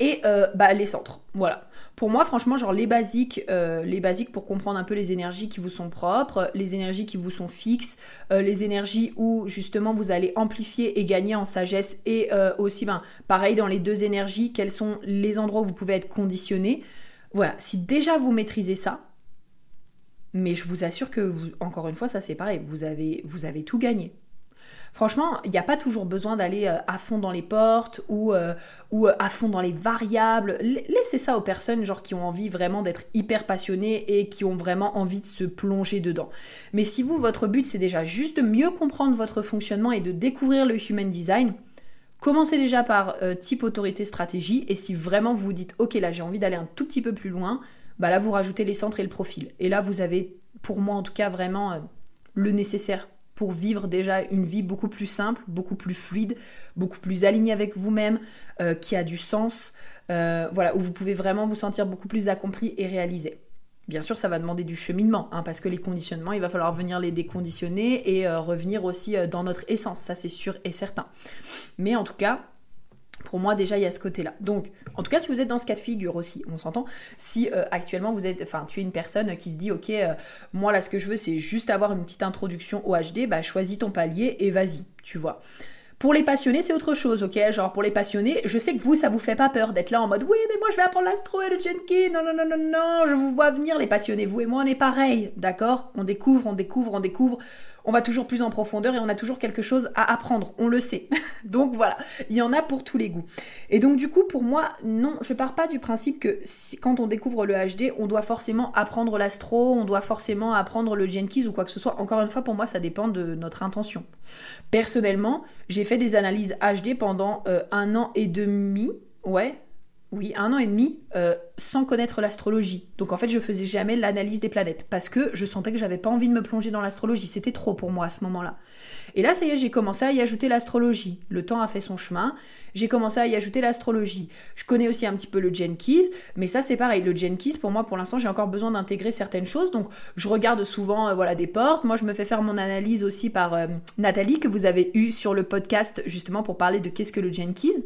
Et euh, bah, les centres, voilà. Pour moi, franchement, genre les basiques, euh, les basiques pour comprendre un peu les énergies qui vous sont propres, les énergies qui vous sont fixes, euh, les énergies où justement vous allez amplifier et gagner en sagesse, et euh, aussi, ben, pareil dans les deux énergies, quels sont les endroits où vous pouvez être conditionné. Voilà, si déjà vous maîtrisez ça, mais je vous assure que, vous, encore une fois, ça c'est pareil, vous vous avez tout gagné. Franchement, il n'y a pas toujours besoin d'aller euh, à fond dans les portes ou, euh, euh, à fond dans les variables. Laissez ça aux personnes qui ont envie vraiment d'être hyper passionnées et qui ont vraiment envie de se plonger dedans. Mais si vous, votre but c'est déjà juste de mieux comprendre votre fonctionnement et de découvrir le human design, Commencez déjà par type autorité stratégie et si vraiment vous vous dites ok là j'ai envie d'aller un tout petit peu plus loin, bah là vous rajoutez les centres et le profil. Et là vous avez pour moi en tout cas vraiment le nécessaire pour vivre déjà une vie beaucoup plus simple, beaucoup plus fluide, beaucoup plus alignée avec vous-même, euh, qui a du sens, euh, voilà, où vous pouvez vraiment vous sentir beaucoup plus accompli et réalisé. Bien sûr, ça va demander du cheminement, hein, parce que les conditionnements, il va falloir venir les déconditionner et euh, revenir aussi dans notre essence, ça c'est sûr et certain. Mais en tout cas, pour moi déjà il y a ce côté-là. Donc, en tout cas, si vous êtes dans ce cas de figure aussi, on s'entend. Si euh, actuellement vous êtes, enfin, tu es une personne qui se dit, ok, moi là ce que je veux c'est juste avoir une petite introduction au HD, bah choisis ton palier et vas-y, tu vois. Pour les passionnés, c'est autre chose, ok? Genre pour les passionnés, je sais que vous, ça vous fait pas peur d'être là en mode oui, mais moi je vais apprendre l'astro et le Jenkins. Non, non, non, non, non, je vous vois venir, les passionnés. Vous et moi, on est pareil, d'accord? On découvre, on découvre, on découvre on va toujours plus en profondeur et on a toujours quelque chose à apprendre, on le sait. donc voilà, il y en a pour tous les goûts. Et donc du coup, pour moi, non, je pars pas du principe que quand on découvre le HD, on doit forcément apprendre l'astro, on doit forcément apprendre le Jenkins ou quoi que ce soit. Encore une fois, pour moi, ça dépend de notre intention. Personnellement, j'ai fait des analyses HD pendant euh, un an et demi, ouais, oui, un an et demi euh, sans connaître l'astrologie. Donc en fait, je faisais jamais l'analyse des planètes parce que je sentais que j'avais pas envie de me plonger dans l'astrologie. C'était trop pour moi à ce moment-là. Et là, ça y est, j'ai commencé à y ajouter l'astrologie. Le temps a fait son chemin. J'ai commencé à y ajouter l'astrologie. Je connais aussi un petit peu le Jenkins, mais ça c'est pareil. Le Jenkins, pour moi, pour l'instant, j'ai encore besoin d'intégrer certaines choses. Donc je regarde souvent euh, voilà des portes. Moi, je me fais faire mon analyse aussi par euh, Nathalie que vous avez eu sur le podcast justement pour parler de qu'est-ce que le Jenkins.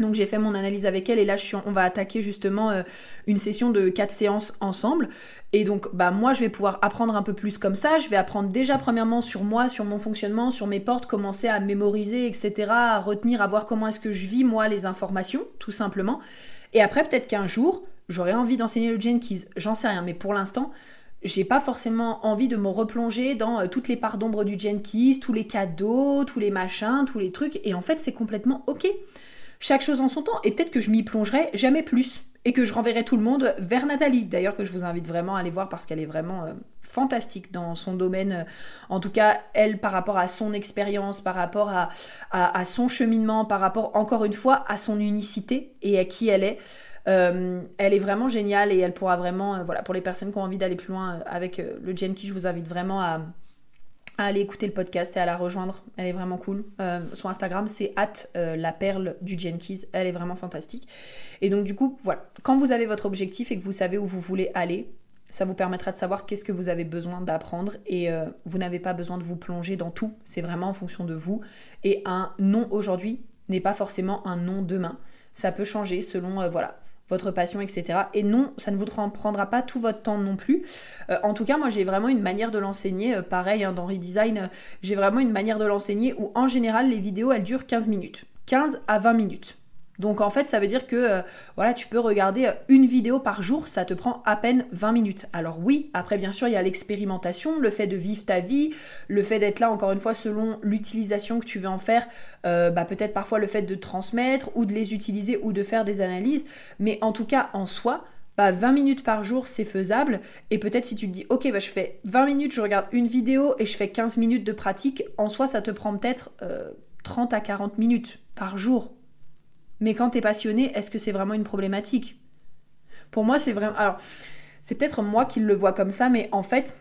Donc j'ai fait mon analyse avec elle et là on va attaquer justement euh, une session de quatre séances ensemble. Et donc bah moi je vais pouvoir apprendre un peu plus comme ça. Je vais apprendre déjà premièrement sur moi, sur mon fonctionnement, sur mes portes, commencer à mémoriser, etc. À retenir, à voir comment est-ce que je vis moi les informations, tout simplement. Et après peut-être qu'un jour j'aurai envie d'enseigner le Jenkins. J'en sais rien, mais pour l'instant j'ai pas forcément envie de me replonger dans euh, toutes les parts d'ombre du Jenkins, tous les cadeaux, tous les machins, tous les trucs. Et en fait c'est complètement ok chaque chose en son temps, et peut-être que je m'y plongerai jamais plus, et que je renverrai tout le monde vers Nathalie, d'ailleurs que je vous invite vraiment à aller voir parce qu'elle est vraiment euh, fantastique dans son domaine, en tout cas elle par rapport à son expérience, par rapport à, son cheminement, par rapport encore une fois à son unicité et à qui elle est. Euh, elle est vraiment géniale et elle pourra vraiment, euh, voilà, pour les personnes qui ont envie d'aller plus loin avec le Genki, je vous invite vraiment à, à aller écouter le podcast et à la rejoindre. Elle est vraiment cool. Euh, son Instagram, c'est at euh, la perle du Jenkins. Elle est vraiment fantastique. Et donc, du coup, voilà. Quand vous avez votre objectif et que vous savez où vous voulez aller, ça vous permettra de savoir qu'est-ce que vous avez besoin d'apprendre. Et euh, vous n'avez pas besoin de vous plonger dans tout. C'est vraiment en fonction de vous. Et un non aujourd'hui n'est pas forcément un non demain. Ça peut changer selon, voilà, votre passion, etc. Et non, ça ne vous prendra pas tout votre temps non plus. Euh, en tout cas, moi j'ai vraiment une manière de l'enseigner, euh, pareil hein, dans Redesign, euh, j'ai vraiment une manière de l'enseigner où en général les vidéos elles durent 15 minutes. 15 à 20 minutes. Donc en fait, ça veut dire que euh, voilà, tu peux regarder euh, une vidéo par jour, ça te prend à peine 20 minutes. Alors oui, après bien sûr, il y a l'expérimentation, le fait de vivre ta vie, le fait d'être là encore une fois selon l'utilisation que tu veux en faire, euh, bah, peut-être parfois le fait de transmettre ou de les utiliser ou de faire des analyses, mais en tout cas en soi, bah 20 minutes par jour, c'est faisable. Et peut-être si tu te dis, ok, bah, je fais 20 minutes, je regarde une vidéo et je fais 15 minutes de pratique, en soi, ça te prend peut-être 30 à 40 minutes par jour. Mais quand tu es passionné, est-ce que c'est vraiment une problématique? Pour moi, c'est vraiment. Alors, c'est peut-être moi qui le vois comme ça, mais en fait,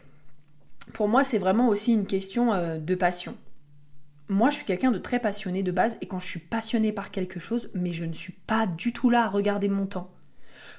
pour moi, c'est vraiment aussi une question euh, de passion. Moi, je suis quelqu'un de très passionné de base, et quand je suis passionné par quelque chose, mais je ne suis pas du tout là à regarder mon temps.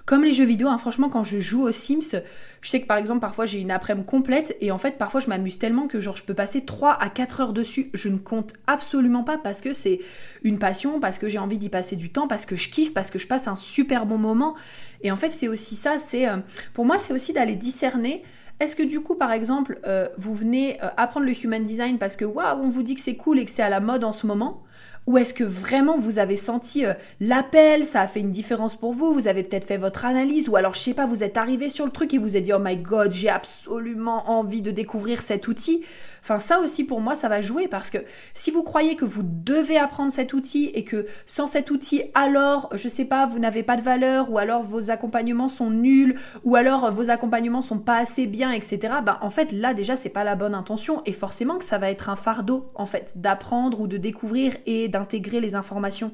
Comme les jeux vidéo, hein, franchement, quand je joue aux Sims, je sais que par exemple, parfois j'ai une après-midi complète et en fait, parfois je m'amuse tellement que genre je peux passer 3 à 4 heures dessus. Je ne compte absolument pas parce que c'est une passion, parce que j'ai envie d'y passer du temps, parce que je kiffe, parce que je passe un super bon moment. Et en fait, c'est aussi ça, c'est euh, pour moi, c'est aussi d'aller discerner. Est-ce que du coup, par exemple, euh, vous venez euh, apprendre le human design parce que waouh, on vous dit que c'est cool et que c'est à la mode en ce moment? Ou est-ce que vraiment vous avez senti euh, l'appel, ça a fait une différence pour vous, vous avez peut-être fait votre analyse, ou alors je sais pas, vous êtes arrivé sur le truc et vous êtes dit oh my god, j'ai absolument envie de découvrir cet outil. Enfin, ça aussi pour moi, ça va jouer parce que si vous croyez que vous devez apprendre cet outil et que sans cet outil, alors, je sais pas, vous n'avez pas de valeur ou alors vos accompagnements sont nuls ou alors vos accompagnements sont pas assez bien, etc. Ben, en fait, là déjà, c'est pas la bonne intention et forcément que ça va être un fardeau en fait d'apprendre ou de découvrir et d'intégrer les informations.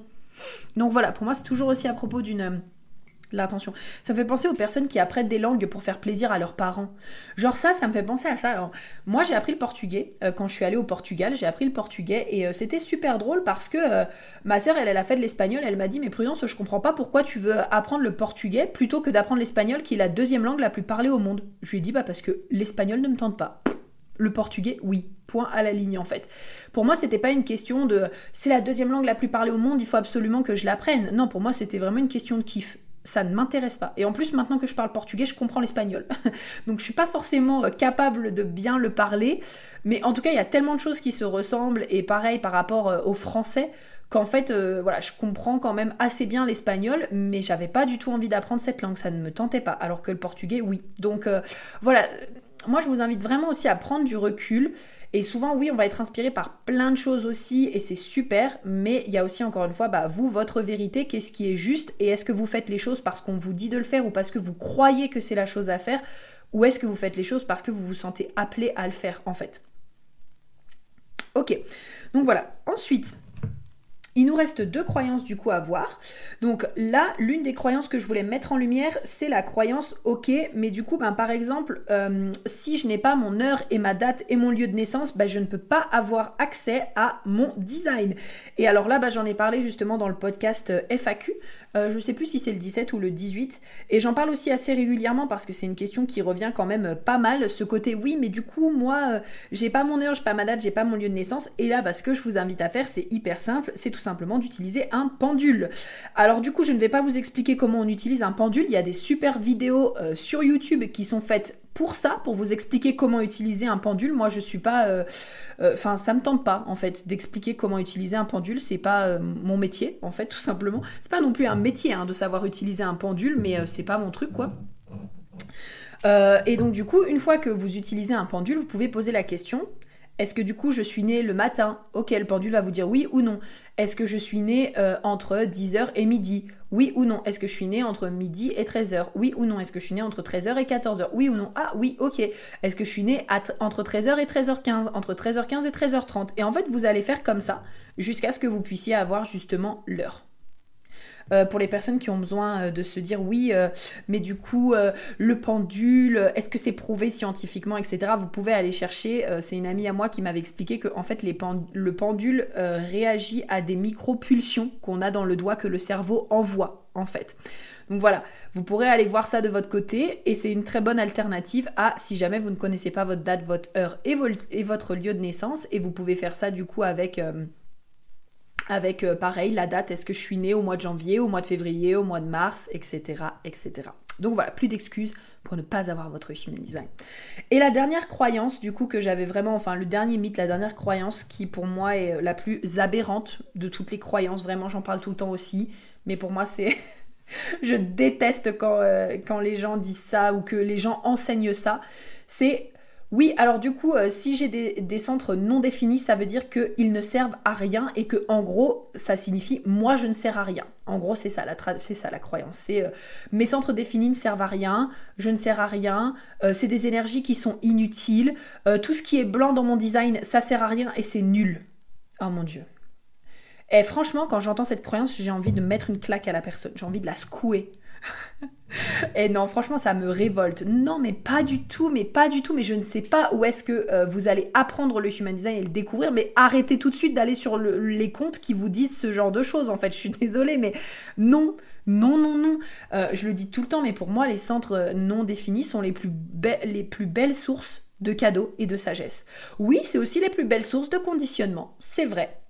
Donc voilà, pour moi, c'est toujours aussi à propos d'une l'attention. Ça me fait penser aux personnes qui apprennent des langues pour faire plaisir à leurs parents. Genre ça, ça me fait penser à ça. Alors moi j'ai appris le portugais euh, quand je suis allée au Portugal, j'ai appris le portugais et euh, c'était super drôle parce que euh, ma sœur elle, elle a fait de l'espagnol, elle m'a dit mais Prudence je comprends pas pourquoi tu veux apprendre le portugais plutôt que d'apprendre l'espagnol qui est la deuxième langue la plus parlée au monde. Je lui ai dit bah parce que l'espagnol ne me tente pas. Le portugais, oui. Point à la ligne en fait. Pour moi, c'était pas une question de c'est la deuxième langue la plus parlée au monde, il faut absolument que je l'apprenne. Non, pour moi, c'était vraiment une question de kiff ça ne m'intéresse pas. Et en plus, maintenant que je parle portugais, je comprends l'espagnol. Donc je suis pas forcément euh, capable de bien le parler, mais en tout cas, il y a tellement de choses qui se ressemblent et pareil par rapport euh, au français qu'en fait, euh, voilà, je comprends quand même assez bien l'espagnol, mais j'avais pas du tout envie d'apprendre cette langue, ça ne me tentait pas, alors que le portugais, oui. Donc voilà, moi je vous invite vraiment aussi à prendre du recul et souvent, oui, on va être inspiré par plein de choses aussi, et c'est super, mais il y a aussi, encore une fois, bah, vous, votre vérité, qu'est-ce qui est juste, et est-ce que vous faites les choses parce qu'on vous dit de le faire, ou parce que vous croyez que c'est la chose à faire, ou est-ce que vous faites les choses parce que vous vous sentez appelé à le faire, en fait. Ok, donc voilà. Ensuite, il nous reste deux croyances du coup à voir. Donc là, l'une des croyances que je voulais mettre en lumière, c'est la croyance ok, mais du coup, ben, par exemple, euh, si je n'ai pas mon heure et ma date et mon lieu de naissance, ben, je ne peux pas avoir accès à mon design. Et alors là, ben, j'en ai parlé justement dans le podcast euh, FAQ. Euh, je ne sais plus si c'est le 17 ou le 18. Et j'en parle aussi assez régulièrement parce que c'est une question qui revient quand même pas mal. Ce côté, oui, mais du coup, moi, j'ai pas mon heure, j'ai pas ma date, j'ai pas mon lieu de naissance. Et là, ce que je vous invite à faire, c'est hyper simple. C'est tout simplement d'utiliser un pendule. Alors du coup, je ne vais pas vous expliquer comment on utilise un pendule. Il y a des super vidéos euh, sur YouTube qui sont faites pour ça, pour vous expliquer comment utiliser un pendule. Moi, je suis pas, euh, euh, enfin, ça me tente pas en fait d'expliquer comment utiliser un pendule. C'est pas mon métier en fait, tout simplement. C'est pas non plus un métier hein, de savoir utiliser un pendule, mais c'est pas mon truc quoi. et donc du coup, une fois que vous utilisez un pendule, vous pouvez poser la question est-ce que du coup je suis née le matin Ok, le pendule va vous dire oui ou non. Est-ce que je suis née euh, entre 10h et midi Oui ou non. Est-ce que je suis née entre midi et 13h Oui ou non. Est-ce que je suis née entre 13h et 14h Oui ou non. Ah oui, ok. Est-ce que je suis née entre 13h et 13h15 Entre 13h15 et 13h30 Et en fait, vous allez faire comme ça jusqu'à ce que vous puissiez avoir justement l'heure. Euh, pour les personnes qui ont besoin euh, de se dire oui, euh, mais du coup, le pendule, est-ce que c'est prouvé scientifiquement, etc. Vous pouvez aller chercher. c'est une amie à moi qui m'avait expliqué que en fait, le pendule réagit à des micro-pulsions qu'on a dans le doigt que le cerveau envoie, en fait. Donc voilà, vous pourrez aller voir ça de votre côté et c'est une très bonne alternative à si jamais vous ne connaissez pas votre date, votre heure et, et votre lieu de naissance et vous pouvez faire ça du coup avec avec euh, pareil la date, est-ce que je suis née au mois de janvier, au mois de février, au mois de mars, etc. etc. Donc voilà, plus d'excuses pour ne pas avoir votre human design. Et la dernière croyance, du coup, que j'avais vraiment, enfin le dernier mythe, la dernière croyance qui pour moi est euh, la plus aberrante de toutes les croyances, vraiment j'en parle tout le temps aussi, mais pour moi c'est... je déteste euh, quand les gens disent ça ou que les gens enseignent ça, c'est oui, alors du coup, euh, si j'ai des, centres non définis, ça veut dire qu'ils ne servent à rien et que en gros, ça signifie moi je ne sers à rien. En gros, c'est ça, la croyance. C'est euh, mes centres définis ne servent à rien, je ne sers à rien, euh, c'est des énergies qui sont inutiles, tout ce qui est blanc dans mon design, ça sert à rien et c'est nul. Oh mon dieu. Et franchement, quand j'entends cette croyance, j'ai envie de mettre une claque à la personne, j'ai envie de la secouer. Et non, franchement, ça me révolte. Non, mais pas du tout, mais pas du tout. Mais je ne sais pas où est-ce que euh, vous allez apprendre le human design et le découvrir. Mais arrêtez tout de suite d'aller sur les comptes qui vous disent ce genre de choses. En fait, je suis désolée, mais non. Non, non, non. Euh, je le dis tout le temps, mais pour moi, les centres euh, non définis sont les plus, les plus belles sources de cadeaux et de sagesse. Oui, c'est aussi les plus belles sources de conditionnement. C'est vrai.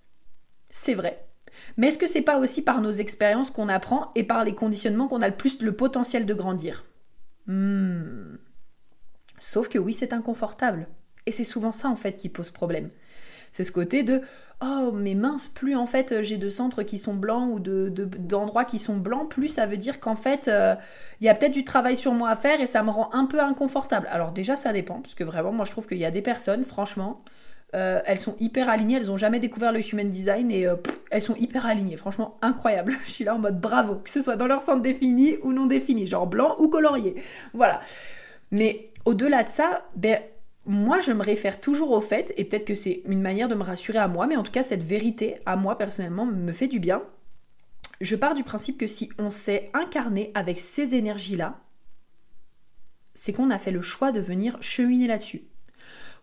C'est vrai. Mais est-ce que c'est pas aussi par nos expériences qu'on apprend et par les conditionnements qu'on a le plus le potentiel de grandir hmm. Sauf que oui, c'est inconfortable. Et c'est souvent ça en fait qui pose problème. C'est ce côté de oh mais mince, plus en fait j'ai de centres qui sont blancs ou d'endroits de, qui sont blancs, plus ça veut dire qu'en fait euh, il y a peut-être du travail sur moi à faire et ça me rend un peu inconfortable. Alors déjà ça dépend, parce que vraiment moi je trouve qu'il y a des personnes, franchement, euh, elles sont hyper alignées, elles ont jamais découvert le human design et euh, elles sont hyper alignées. Franchement, incroyable. Je suis là en mode bravo, que ce soit dans leur centre défini ou non défini, genre blanc ou colorié. Voilà. Mais au-delà de ça, ben, moi je me réfère toujours au fait, et peut-être que c'est une manière de me rassurer à moi, mais en tout cas cette vérité à moi personnellement me fait du bien. je pars du principe que si on s'est incarné avec ces énergies-là, c'est qu'on a fait le choix de venir cheminer là-dessus.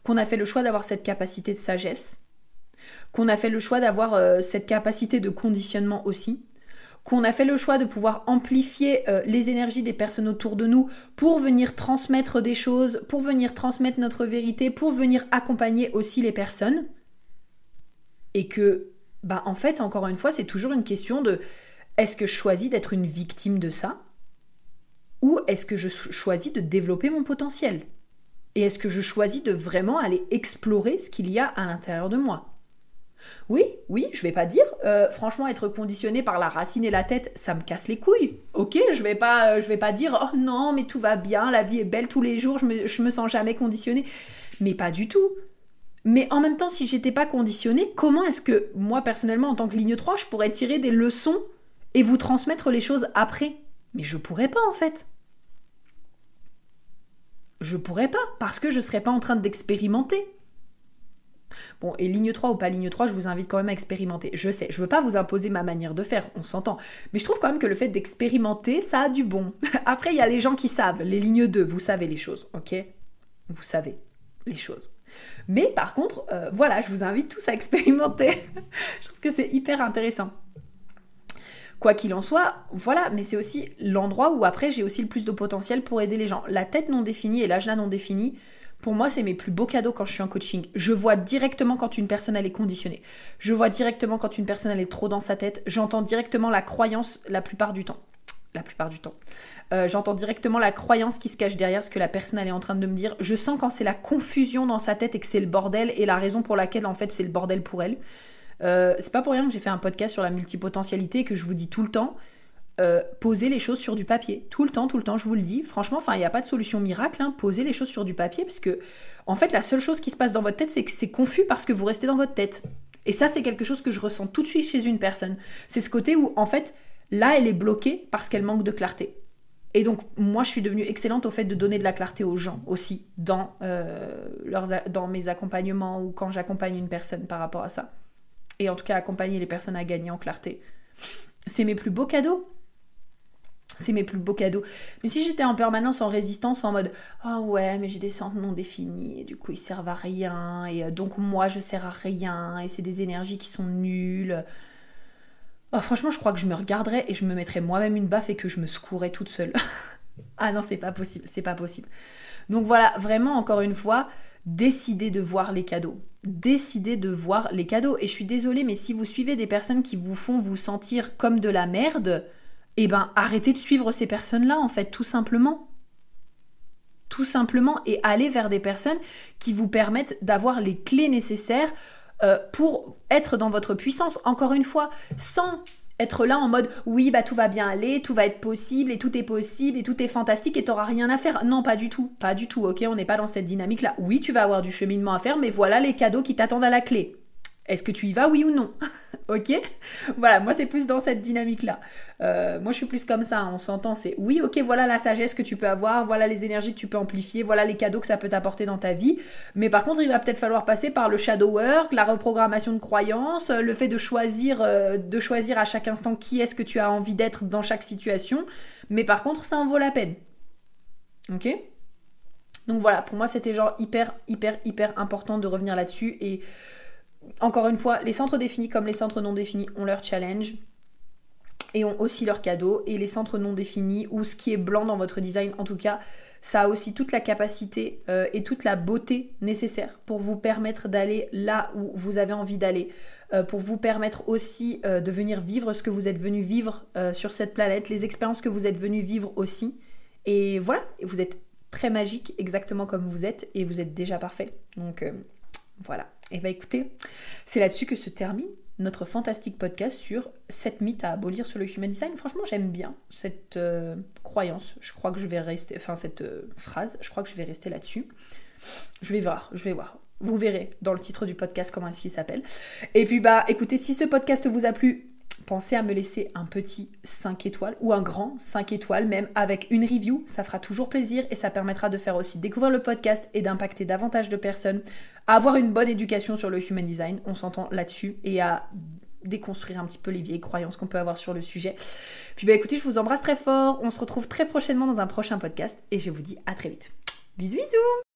Qu'on a fait le choix d'avoir cette capacité de sagesse, qu'on a fait le choix d'avoir euh, cette capacité de conditionnement aussi, qu'on a fait le choix de pouvoir amplifier euh, les énergies des personnes autour de nous pour venir transmettre des choses, pour venir transmettre notre vérité, pour venir accompagner aussi les personnes. Et que, bah, en fait, encore une fois, c'est toujours une question de est-ce que je choisis d'être une victime de ça? Ou est-ce que je choisis de développer mon potentiel? Et est-ce que je choisis de vraiment aller explorer ce qu'il y a à l'intérieur de moi? Oui, oui, je vais pas dire. Euh, franchement, être conditionné par la racine et la tête, ça me casse les couilles. Ok, je vais pas, euh, je vais pas dire oh non, mais tout va bien, la vie est belle tous les jours, je me, me sens jamais conditionné. Mais pas du tout. Mais en même temps, si j'étais pas conditionné, comment est-ce que moi personnellement, en tant que ligne 3, je pourrais tirer des leçons et vous transmettre les choses après? Mais je pourrais pas en fait. Je pourrais pas, parce que je serais pas en train d'expérimenter. Bon, et ligne 3 ou pas ligne 3, je vous invite quand même à expérimenter. Je sais, je veux pas vous imposer ma manière de faire, on s'entend. Mais je trouve quand même que le fait d'expérimenter, ça a du bon. Après, il y a les gens qui savent, les lignes 2, vous savez les choses, ok? Vous savez les choses. Mais par contre, euh, voilà, je vous invite tous à expérimenter. je trouve que c'est hyper intéressant. Quoi qu'il en soit, voilà, mais c'est aussi l'endroit où après j'ai aussi le plus de potentiel pour aider les gens. La tête non définie et l'âge là non défini, pour moi, c'est mes plus beaux cadeaux quand je suis en coaching. Je vois directement quand une personne elle est conditionnée. Je vois directement quand une personne elle est trop dans sa tête. J'entends directement la croyance la plupart du temps. La plupart du temps. Euh, j'entends directement la croyance qui se cache derrière ce que la personne elle est en train de me dire. Je sens quand c'est la confusion dans sa tête et que c'est le bordel et la raison pour laquelle en fait c'est le bordel pour elle. Euh, c'est pas pour rien que j'ai fait un podcast sur la multipotentialité et que je vous dis tout le temps. Euh, poser les choses sur du papier. Tout le temps, tout le temps, je vous le dis. Franchement, il n'y a pas de solution miracle. Hein. Posez les choses sur du papier parce que, en fait, la seule chose qui se passe dans votre tête, c'est que c'est confus parce que vous restez dans votre tête. Et ça, c'est quelque chose que je ressens tout de suite chez une personne. C'est ce côté où, en fait, là, elle est bloquée parce qu'elle manque de clarté. Et donc, moi, je suis devenue excellente au fait de donner de la clarté aux gens aussi dans, euh, leurs, dans mes accompagnements ou quand j'accompagne une personne par rapport à ça et en tout cas accompagner les personnes à gagner en clarté. C'est mes plus beaux cadeaux. C'est mes plus beaux cadeaux. Mais si j'étais en permanence en résistance, en mode Ah ouais, mais j'ai des centres non définis, et du coup ils servent à rien, et euh, donc moi je sers à rien, et c'est des énergies qui sont nulles. Oh, franchement, je crois que je me regarderais et je me mettrais moi-même une baffe et que je me secourais toute seule. ah non, c'est pas possible, c'est pas possible. Donc voilà, vraiment, encore une fois, décidez de voir les cadeaux décidez de voir les cadeaux. Et je suis désolée, mais si vous suivez des personnes qui vous font vous sentir comme de la merde, eh ben arrêtez de suivre ces personnes-là, en fait, tout simplement. Tout simplement, et allez vers des personnes qui vous permettent d'avoir les clés nécessaires euh, pour être dans votre puissance. Encore une fois, sans être là en mode oui bah tout va bien aller, tout va être possible et tout est possible et tout est fantastique et t'auras rien à faire. Non pas du tout, pas du tout, ok? On n'est pas dans cette dynamique là. Oui tu vas avoir du cheminement à faire mais voilà les cadeaux qui t'attendent à la clé. Est-ce que tu y vas, oui ou non Ok Voilà, moi c'est plus dans cette dynamique-là. Euh, moi je suis plus comme ça, on s'entend, c'est oui, ok, voilà la sagesse que tu peux avoir, voilà les énergies que tu peux amplifier, voilà les cadeaux que ça peut t'apporter dans ta vie. Mais par contre, il va peut-être falloir passer par le shadow work, la reprogrammation de croyances, le fait de choisir, euh, de choisir à chaque instant qui est-ce que tu as envie d'être dans chaque situation. Mais par contre, ça en vaut la peine. Ok? Donc voilà, pour moi c'était genre hyper, hyper, hyper important de revenir là-dessus et encore une fois, les centres définis comme les centres non définis ont leur challenge et ont aussi leur cadeau. Et les centres non définis, ou ce qui est blanc dans votre design en tout cas, ça a aussi toute la capacité euh, et toute la beauté nécessaire pour vous permettre d'aller là où vous avez envie d'aller, euh, pour vous permettre aussi euh, de venir vivre ce que vous êtes venu vivre sur cette planète, les expériences que vous êtes venu vivre aussi. Et voilà, vous êtes très magique exactement comme vous êtes et vous êtes déjà parfait. Donc voilà. Et bah écoutez, c'est là-dessus que se termine notre fantastique podcast sur cette mythe à abolir sur le human design. Franchement, j'aime bien cette euh, croyance. Je crois que je vais rester, enfin cette euh, phrase, je crois que je vais rester là-dessus. Je vais voir, je vais voir. Vous verrez dans le titre du podcast comment est-ce qu'il s'appelle. Et puis bah écoutez, si ce podcast vous a plu, pensez à me laisser un petit 5 étoiles ou un grand 5 étoiles, même avec une review. Ça fera toujours plaisir et ça permettra de faire aussi découvrir le podcast et d'impacter davantage de personnes, avoir une bonne éducation sur le human design. On s'entend là-dessus et à déconstruire un petit peu les vieilles croyances qu'on peut avoir sur le sujet. Puis bah écoutez, je vous embrasse très fort. On se retrouve très prochainement dans un prochain podcast et je vous dis à très vite. Bisous bisous